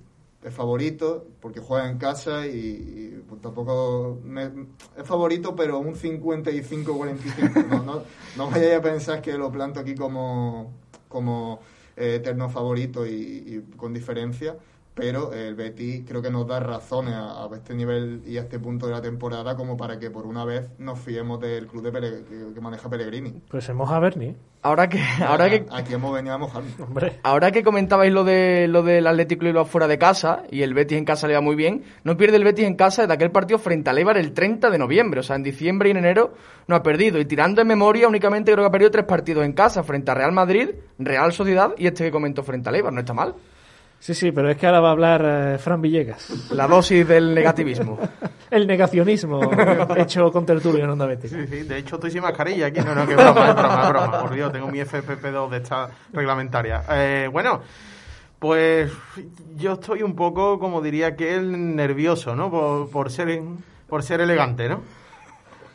es favorito porque juega en casa y, pues, tampoco es favorito pero un 55-45 no, no, no vayáis a pensar que lo planto aquí como como eh, eterno favorito y, con diferencia pero el Betis creo que nos da razones a, este nivel y a este punto de la temporada como para que por una vez nos fiemos del club de que, maneja Pellegrini. Pues hemos a Berni. Ahora que, ahora que aquí hemos venido a mojarnos. Hombre. Ahora que comentabais lo de lo del Atlético y lo fuera de casa y el Betis en casa le va muy bien, no pierde el Betis en casa de aquel partido frente al Eibar el 30 de noviembre, o sea, en diciembre y en enero no ha perdido y tirando en memoria únicamente creo que ha perdido tres partidos en casa frente a Real Madrid, Real Sociedad y este que comentó frente al Eibar, no está mal. Sí, sí, pero es que ahora va a hablar eh, Fran Villegas. La dosis del negativismo. El negacionismo hecho con tertulio en Onda Betis. Sí, sí, de hecho estoy sin mascarilla aquí. No, no, que broma, es broma, broma. Por Dios, tengo mi FFP2 de esta reglamentaria. Eh, bueno, pues yo estoy un poco, como diría que el nervioso, ¿no? Por, por, ser, por ser elegante, ¿no?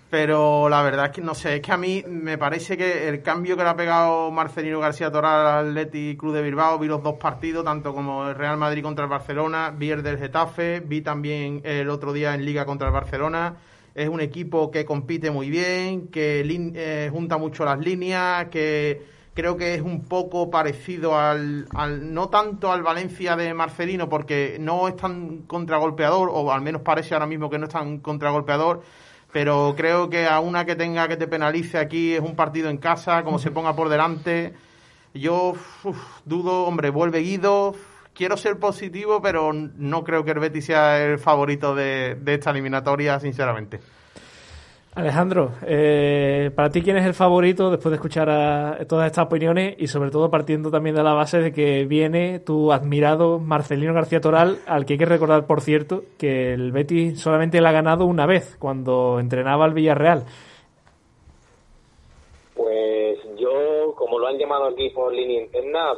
Pero la verdad es que no sé, es que a mí me parece que el cambio que le ha pegado Marcelino García Toral al Atleti Club de Bilbao, vi los dos partidos, tanto como el Real Madrid contra el Barcelona, vi el del Getafe, vi también el otro día en Liga contra el Barcelona. Es un equipo que compite muy bien, que eh, junta mucho las líneas, que creo que es un poco parecido al, al, no tanto al Valencia de Marcelino, porque no es tan contragolpeador, o al menos parece ahora mismo que no es tan contragolpeador pero creo que a una que tenga que te penalice aquí es un partido en casa, como se ponga por delante. Yo dudo, hombre, vuelve Guido. Quiero ser positivo, pero no creo que el Betis sea el favorito de, esta eliminatoria, sinceramente. Alejandro, eh, para ti, ¿quién es el favorito después de escuchar todas estas opiniones y sobre todo partiendo también de la base de que viene tu admirado Marcelino García Toral, al que hay que recordar, por cierto, que el Betis solamente le ha ganado una vez cuando entrenaba al Villarreal? Pues yo, como lo han llamado aquí por línea interna,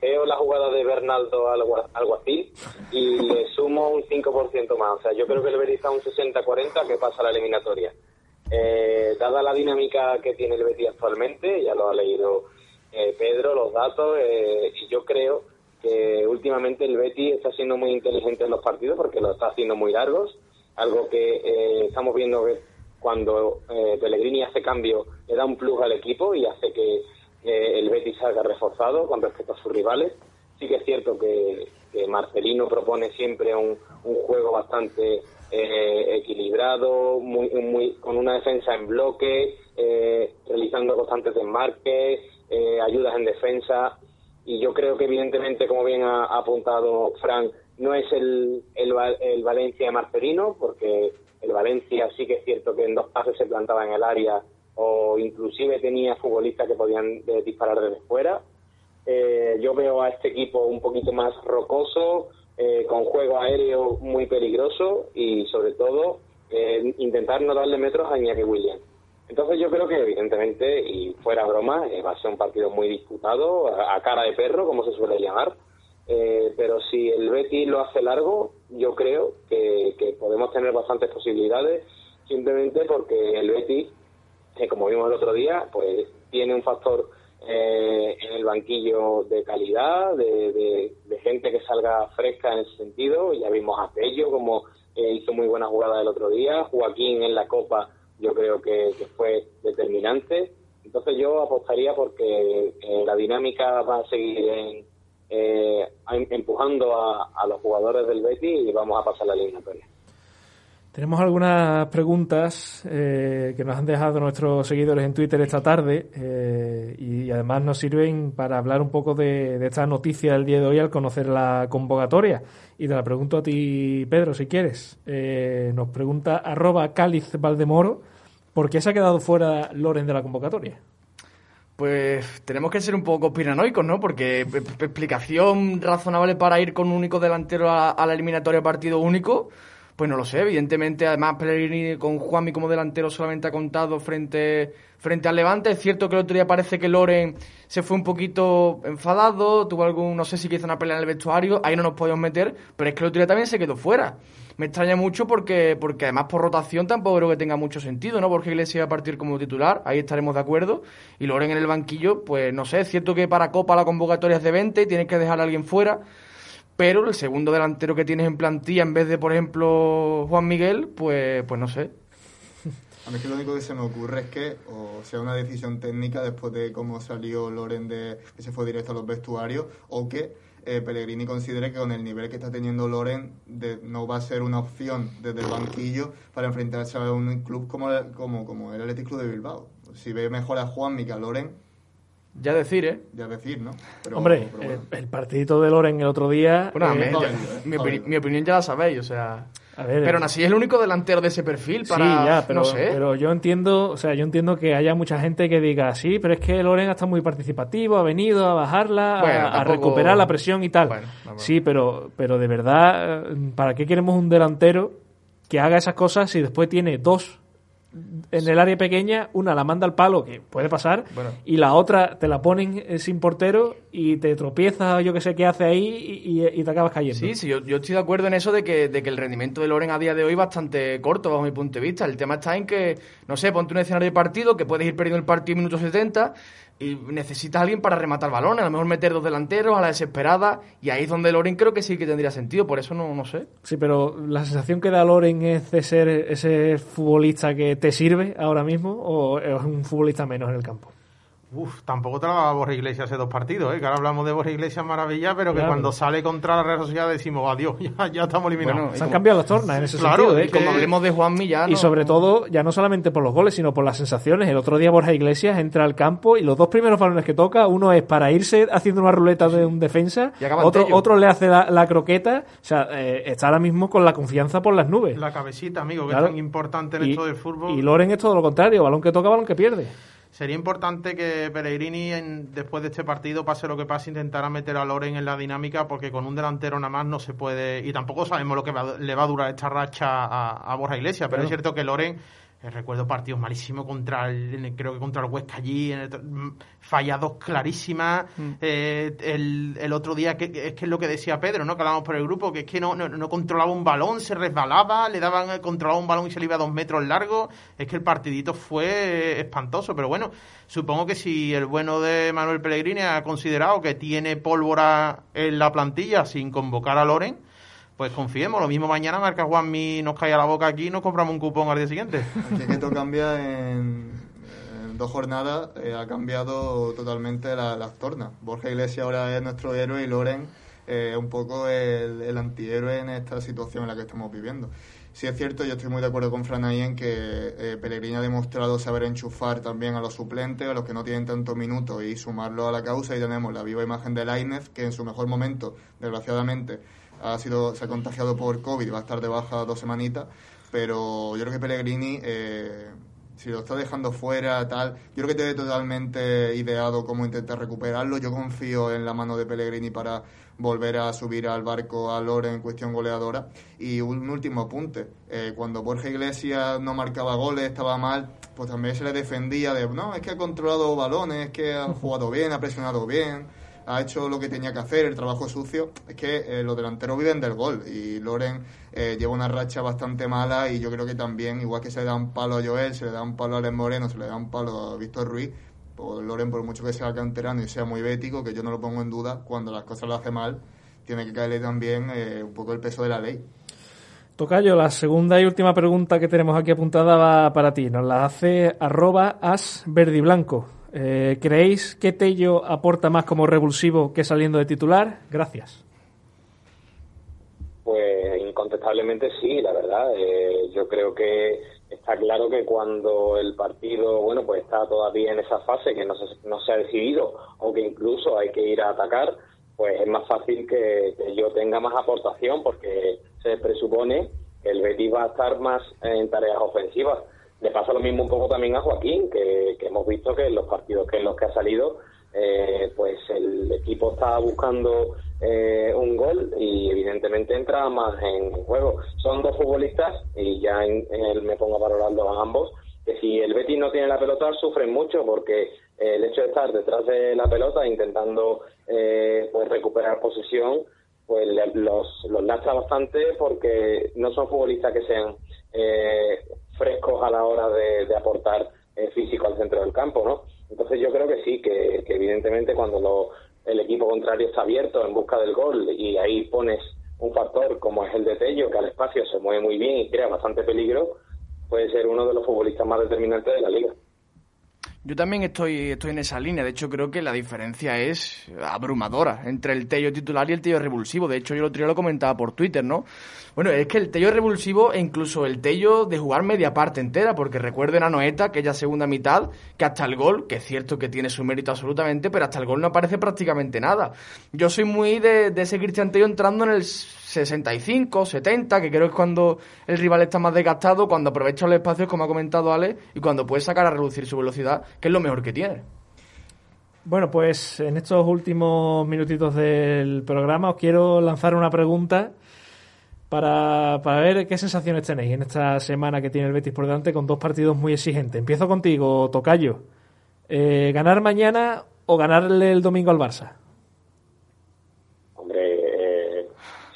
veo la jugada de Bernaldo Alguacil y le sumo un 5% más. O sea, yo creo que el Betis está un 60-40 que pasa a la eliminatoria. Eh, dada la dinámica que tiene el Betis actualmente, ya lo ha leído eh, Pedro, los datos, eh, y yo creo que últimamente el Betis está siendo muy inteligente en los partidos porque lo está haciendo muy largos, algo que estamos viendo que cuando Pellegrini hace cambio le da un plus al equipo y hace que el Betis salga reforzado con respecto a sus rivales. Sí que es cierto que, Marcelino propone siempre un, un juego bastante eh, equilibrado, muy, con una defensa en bloque, eh, realizando constantes desmarques, eh, ayudas en defensa. Y yo creo que, evidentemente, como bien ha, apuntado Frank, no es el, el, el Valencia de Marcelino, porque el Valencia sí que es cierto que en dos pases se plantaba en el área o inclusive tenía futbolistas que podían disparar desde fuera. Yo veo a este equipo un poquito más rocoso, eh, con juego aéreo muy peligroso y sobre todo eh, intentar no darle metros a Iñaki Williams. Entonces yo creo que evidentemente, y fuera broma, eh, va a ser un partido muy disputado, a, cara de perro, como se suele llamar, pero si el Betis lo hace largo, yo creo que, que podemos tener bastantes posibilidades, simplemente porque el Betis, como vimos el otro día, pues tiene un factor eh, en el banquillo de calidad, de, gente que salga fresca en ese sentido. Ya vimos a Pello como eh, hizo muy buena jugada el otro día. Joaquín en la Copa yo creo que, fue determinante. Entonces yo apostaría porque eh, la dinámica va a seguir eh, empujando a, a, los jugadores del Betis y vamos a pasar la eliminatoria. Tenemos algunas preguntas eh, que nos han dejado nuestros seguidores en Twitter esta tarde eh, y además nos sirven para hablar un poco de, esta noticia del día de hoy al conocer la convocatoria. Y te la pregunto a ti, Pedro, si quieres. Eh, nos pregunta arroba Cáliz Valdemoro, ¿por qué se ha quedado fuera Loren de la convocatoria? Pues tenemos que ser un poco piranoicos, ¿no? Porque explicación razonable para ir con un único delantero a, a la eliminatoria partido único pues no lo sé, evidentemente, además Pellegrini con Juanmi como delantero solamente ha contado frente, frente al Levante. Es cierto que el otro día parece que Loren se fue un poquito enfadado, tuvo algún, no sé si hizo una pelea en el vestuario, ahí no nos podemos meter, pero es que el otro día también se quedó fuera. Me extraña mucho porque, porque además por rotación tampoco creo que tenga mucho sentido, ¿no? Porque Iglesias va a partir como titular, ahí estaremos de acuerdo. Y Loren en el banquillo, pues no sé, es cierto que para Copa la convocatoria es de 20 y tienes que dejar a alguien fuera pero el segundo delantero que tienes en plantilla en vez de, por ejemplo, Juan Miguel, pues, pues no sé. A mí es que lo único que se me ocurre es que o sea una decisión técnica después de cómo salió Loren de que se fue directo a los vestuarios o que eh, Pellegrini considere que con el nivel que está teniendo Loren de, no va a ser una opción desde el banquillo para enfrentarse a un club como, como, como el Athletic Club de Bilbao. Si ve mejor a Juan que a Loren, ya decir, ¿eh? Ya decir, ¿no? Hombre, el, partidito de Loren el otro día... Bueno, eh, mi, opinión ya la sabéis, o sea... pero aún así es el único delantero de ese perfil para... Sí, ya, pero, no sé. pero yo entiendo, o sea, yo entiendo que haya mucha gente que diga, sí, pero es que Loren está muy participativo, ha venido a bajarla, a, recuperar la presión y tal. sí, pero, pero de verdad, ¿para qué queremos un delantero que haga esas cosas si después tiene dos en el área pequeña, una la manda al palo, que puede pasar, y la otra te la ponen eh, sin portero y te tropiezas, yo que sé qué hace ahí y, te acabas cayendo. Sí, sí, yo, yo, estoy de acuerdo en eso de que, de que el rendimiento de Loren a día de hoy es bastante corto, bajo mi punto de vista. El tema está en que, no sé, ponte un escenario de partido que puedes ir perdiendo el partido en minutos 70 y necesitas a alguien para rematar balones, a lo mejor meter dos delanteros a la desesperada, y ahí es donde Loren creo que sí que tendría sentido, por eso no, no sé. Sí, pero la sensación que da Loren es de ser ese futbolista que te sirve ahora mismo, o es un futbolista menos en el campo. Uf, tampoco te la daba Borja Iglesias hace dos partidos, ¿eh? que ahora hablamos de Borja Iglesias maravilla, pero que cuando sale contra la Real Sociedad decimos adiós, ya, ya estamos eliminados. se han cambiado las tornas en ese sentido. ¿eh? Como hablemos de Juan Millán. Y sobre todo, ya no solamente por los goles, sino por las sensaciones. El otro día Borja Iglesias entra al campo y los dos primeros balones que toca, uno es para irse haciendo una ruleta de un defensa, otro, otro le hace la, croqueta. O sea, eh, está ahora mismo con la confianza por las nubes. La cabecita, amigo, que es tan importante en esto del fútbol. Y Loren es todo lo contrario, balón que toca, balón que pierde. Sería importante que Pellegrini, después de este partido, pase lo que pase, intentara meter a Loren en la dinámica, porque con un delantero nada más no se puede. Y tampoco sabemos lo que le va a durar esta racha a, Borja Iglesias, pero es cierto que Loren recuerdo partidos malísimos contra el, creo que contra el Huesca allí, mm, fallados clarísimas. Mm. Eh, el, otro día, que, es que es lo que decía Pedro, ¿no? Que hablábamos por el grupo, que es que no, no, controlaba un balón, se resbalaba, le daban, eh, controlaba un balón y se le iba a dos metros largo. Es que el partidito fue espantoso, pero bueno, supongo que si el bueno de Manuel Pellegrini ha considerado que tiene pólvora en la plantilla sin convocar a Loren, pues confiemos, lo mismo mañana marca Juanmi nos cae a la boca aquí y nos compramos un cupón al día siguiente. Que esto cambia en, dos jornadas, eh, ha cambiado totalmente las tornas. Borja Iglesias ahora es nuestro héroe y Loren es un poco el, antihéroe en esta situación en la que estamos viviendo. Sí es cierto, yo estoy muy de acuerdo con Fran ahí en que eh, Pellegrini ha demostrado saber enchufar también a los suplentes, a los que no tienen tantos minutos y sumarlo a la causa y tenemos la viva imagen de Lainez, que en su mejor momento, desgraciadamente, ha sido, se ha contagiado por COVID va a estar de baja dos semanitas, pero yo creo que Pellegrini, eh, si lo está dejando fuera, tal, yo creo que tiene totalmente ideado cómo intentar recuperarlo. Yo confío en la mano de Pellegrini para volver a subir al barco a Lore en cuestión goleadora. Y un último apunte, eh, cuando Borja Iglesias no marcaba goles, estaba mal, pues también se le defendía de, no, es que ha controlado balones, es que ha jugado bien, ha presionado bien ha hecho lo que tenía que hacer, el trabajo sucio. Es que eh, los delanteros viven del gol y Loren eh, lleva una racha bastante mala y yo creo que también, igual que se le da un palo a Joel, se le da un palo a Alex Moreno, se le da un palo a Víctor Ruiz, pues Loren, por mucho que sea canterano y sea muy bético, que yo no lo pongo en duda, cuando las cosas lo hace mal, tiene que caerle también eh, un poco el peso de la ley. Tocayo, la segunda y última pregunta que tenemos aquí apuntada va para ti. Nos la hace arroba as blanco. Eh, ¿Creéis que Tello aporta más como revulsivo que saliendo de titular? Gracias. Pues incontestablemente sí, la verdad. Eh, yo creo que está claro que cuando el partido, bueno, pues está todavía en esa fase que no se, no se ha decidido o que incluso hay que ir a atacar, pues es más fácil que, que yo tenga más aportación porque se presupone que el Betis va a estar más en tareas ofensivas le pasa lo mismo un poco también a Joaquín, que, hemos visto que en los partidos que en los que ha salido, eh, pues el equipo está buscando eh, un gol y evidentemente entra más en, juego. Son dos futbolistas y ya en, me pongo a valorarlo a ambos, que si el Betis no tiene la pelota sufren mucho porque eh, el hecho de estar detrás de la pelota intentando pues recuperar posesión pues los, los lastra bastante porque no son futbolistas que sean eh, frescos a la hora de, aportar eh, físico al centro del campo, ¿no? Entonces yo creo que sí, que, evidentemente cuando el equipo contrario está abierto en busca del gol y ahí pones un factor como es el de Tello, que al espacio se mueve muy bien y crea bastante peligro, puede ser uno de los futbolistas más determinantes de la liga. Yo también estoy, estoy en esa línea. De hecho, creo que la diferencia es abrumadora entre el Tello titular y el Tello revulsivo. De hecho, yo el otro lo comentaba por Twitter, ¿no? Bueno, es que el Tello revulsivo e incluso el Tello de jugar media parte entera, porque recuerden a Noeta, aquella segunda mitad, que hasta el gol, que es cierto que tiene su mérito absolutamente, pero hasta el gol no aparece prácticamente nada. Yo soy muy de, de ese Cristian Tello entrando en el 65, 70, que creo que es cuando el rival está más desgastado, cuando aprovecha los espacios, como ha comentado Ale, y cuando puede sacar a reducir su velocidad, que es lo mejor que tiene. Bueno, pues en estos últimos minutitos del programa os quiero lanzar una pregunta para, para ver qué sensaciones tenéis en esta semana que tiene el Betis por delante con dos partidos muy exigentes. Empiezo contigo, Tocayo. Eh, ¿Ganar mañana o ganarle el domingo al Barça?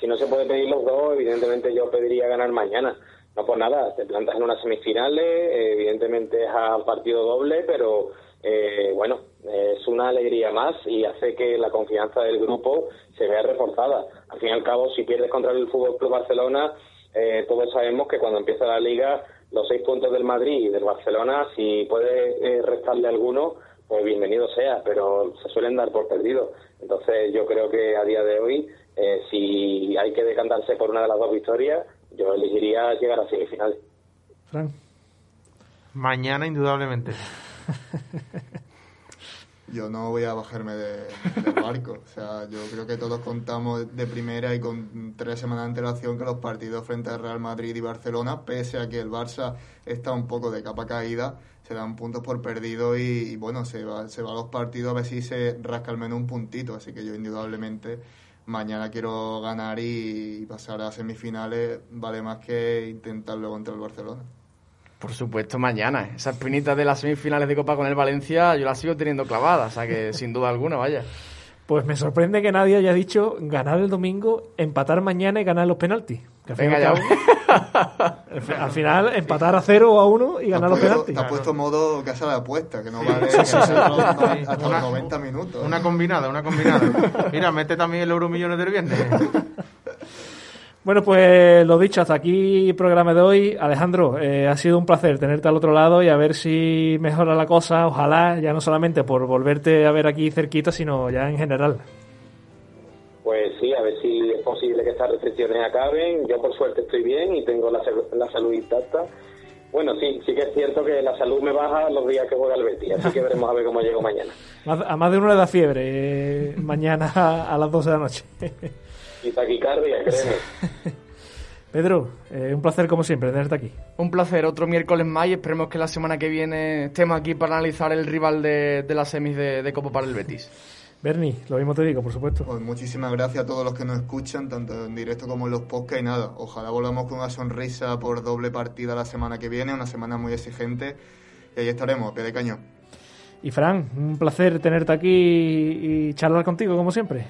si no se puede pedir los dos, evidentemente yo pediría ganar mañana. No por nada, te plantas en unas semifinales, evidentemente es a partido doble, pero eh, bueno, es una alegría más y hace que la confianza del grupo se vea reforzada. Al fin y al cabo, si pierdes contra el Fútbol Club Barcelona, eh, todos sabemos que cuando empieza la liga, los seis puntos del Madrid y del Barcelona, si puedes eh, restarle alguno, pues bienvenido sea, pero se suelen dar por perdido. Entonces yo creo que a día de hoy, eh, si hay que decantarse por una de las dos victorias, yo elegiría llegar a semifinales. Fran. Mañana, indudablemente. yo no voy a bajarme de, del barco. O sea, yo creo que todos contamos de primera y con tres semanas de antelación que los partidos frente al Real Madrid y Barcelona, pese a que el Barça está un poco de capa caída, se dan puntos por perdido y, bueno, se va, se va a los partidos a ver si se rasca al menos un puntito. Así que yo indudablemente mañana quiero ganar y pasar a semifinales vale más que intentarlo contra el Barcelona. Por supuesto, mañana. Esa espinita de las semifinales de Copa con el Valencia yo la sigo teniendo clavada, o sea que sin duda alguna, vaya. Pues me sorprende que nadie haya dicho ganar el domingo, empatar mañana y ganar los penaltis. Al, Venga, ya. al final, empatar a cero o a uno y ganar los penaltis. Te ha puesto modo casa de apuesta, que no vale hasta los 90 minutos. Una combinada, una combinada. Mira, mete también el euro millones del viernes. Bueno, pues lo dicho, hasta aquí el programa de hoy. Alejandro, eh, ha sido un placer tenerte al otro lado y a ver si mejora la cosa, ojalá, ya no solamente por volverte a ver aquí cerquita, sino ya en general. Pues sí, a ver si es posible que estas restricciones acaben. Yo por suerte estoy bien y tengo la, la salud intacta. Bueno, sí, sí que es cierto que la salud me baja los días que juega el Betis, así que veremos a ver cómo llego mañana. A más de uno le da fiebre eh, mañana a las 12 de la noche. y taquicardia, créeme. Pedro, eh, un placer como siempre tenerte aquí. Un placer, otro miércoles más y esperemos que la semana que viene estemos aquí para analizar el rival de, de las semis de, de Copa para el Betis. Bernie, lo mismo te digo, por supuesto. Pues muchísimas gracias a todos los que nos escuchan, tanto en directo como en los podcasts y nada. Ojalá volvamos con una sonrisa por doble partida la semana que viene, una semana muy exigente. Y ahí estaremos, pie de cañón. Y Fran, un placer tenerte aquí y charlar contigo, como siempre.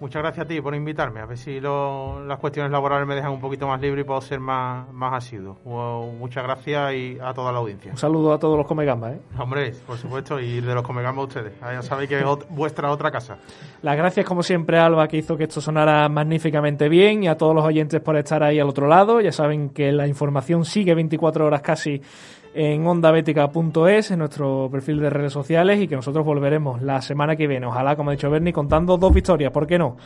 Muchas gracias a ti por invitarme. A ver si lo, las cuestiones laborales me dejan un poquito más libre y puedo ser más, más asiduo. muchas gracias y a toda la audiencia. Un saludo a todos los Comegamba, ¿eh? Hombre, por supuesto, y de los Comegamba a ustedes. Ya sabéis que es vuestra otra casa. Las gracias, como siempre, a Alba, que hizo que esto sonara magníficamente bien, y a todos los oyentes por estar ahí al otro lado. Ya saben que la información sigue 24 horas casi en ondabetica.es, en nuestro perfil de redes sociales, y que nosotros volveremos la semana que viene, ojalá, como ha dicho Bernie, contando dos victorias, ¿por qué no?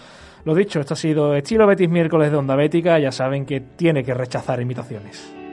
Lo dicho, esto ha sido Estilo Betis miércoles de Onda Bética, ya saben que tiene que rechazar invitaciones.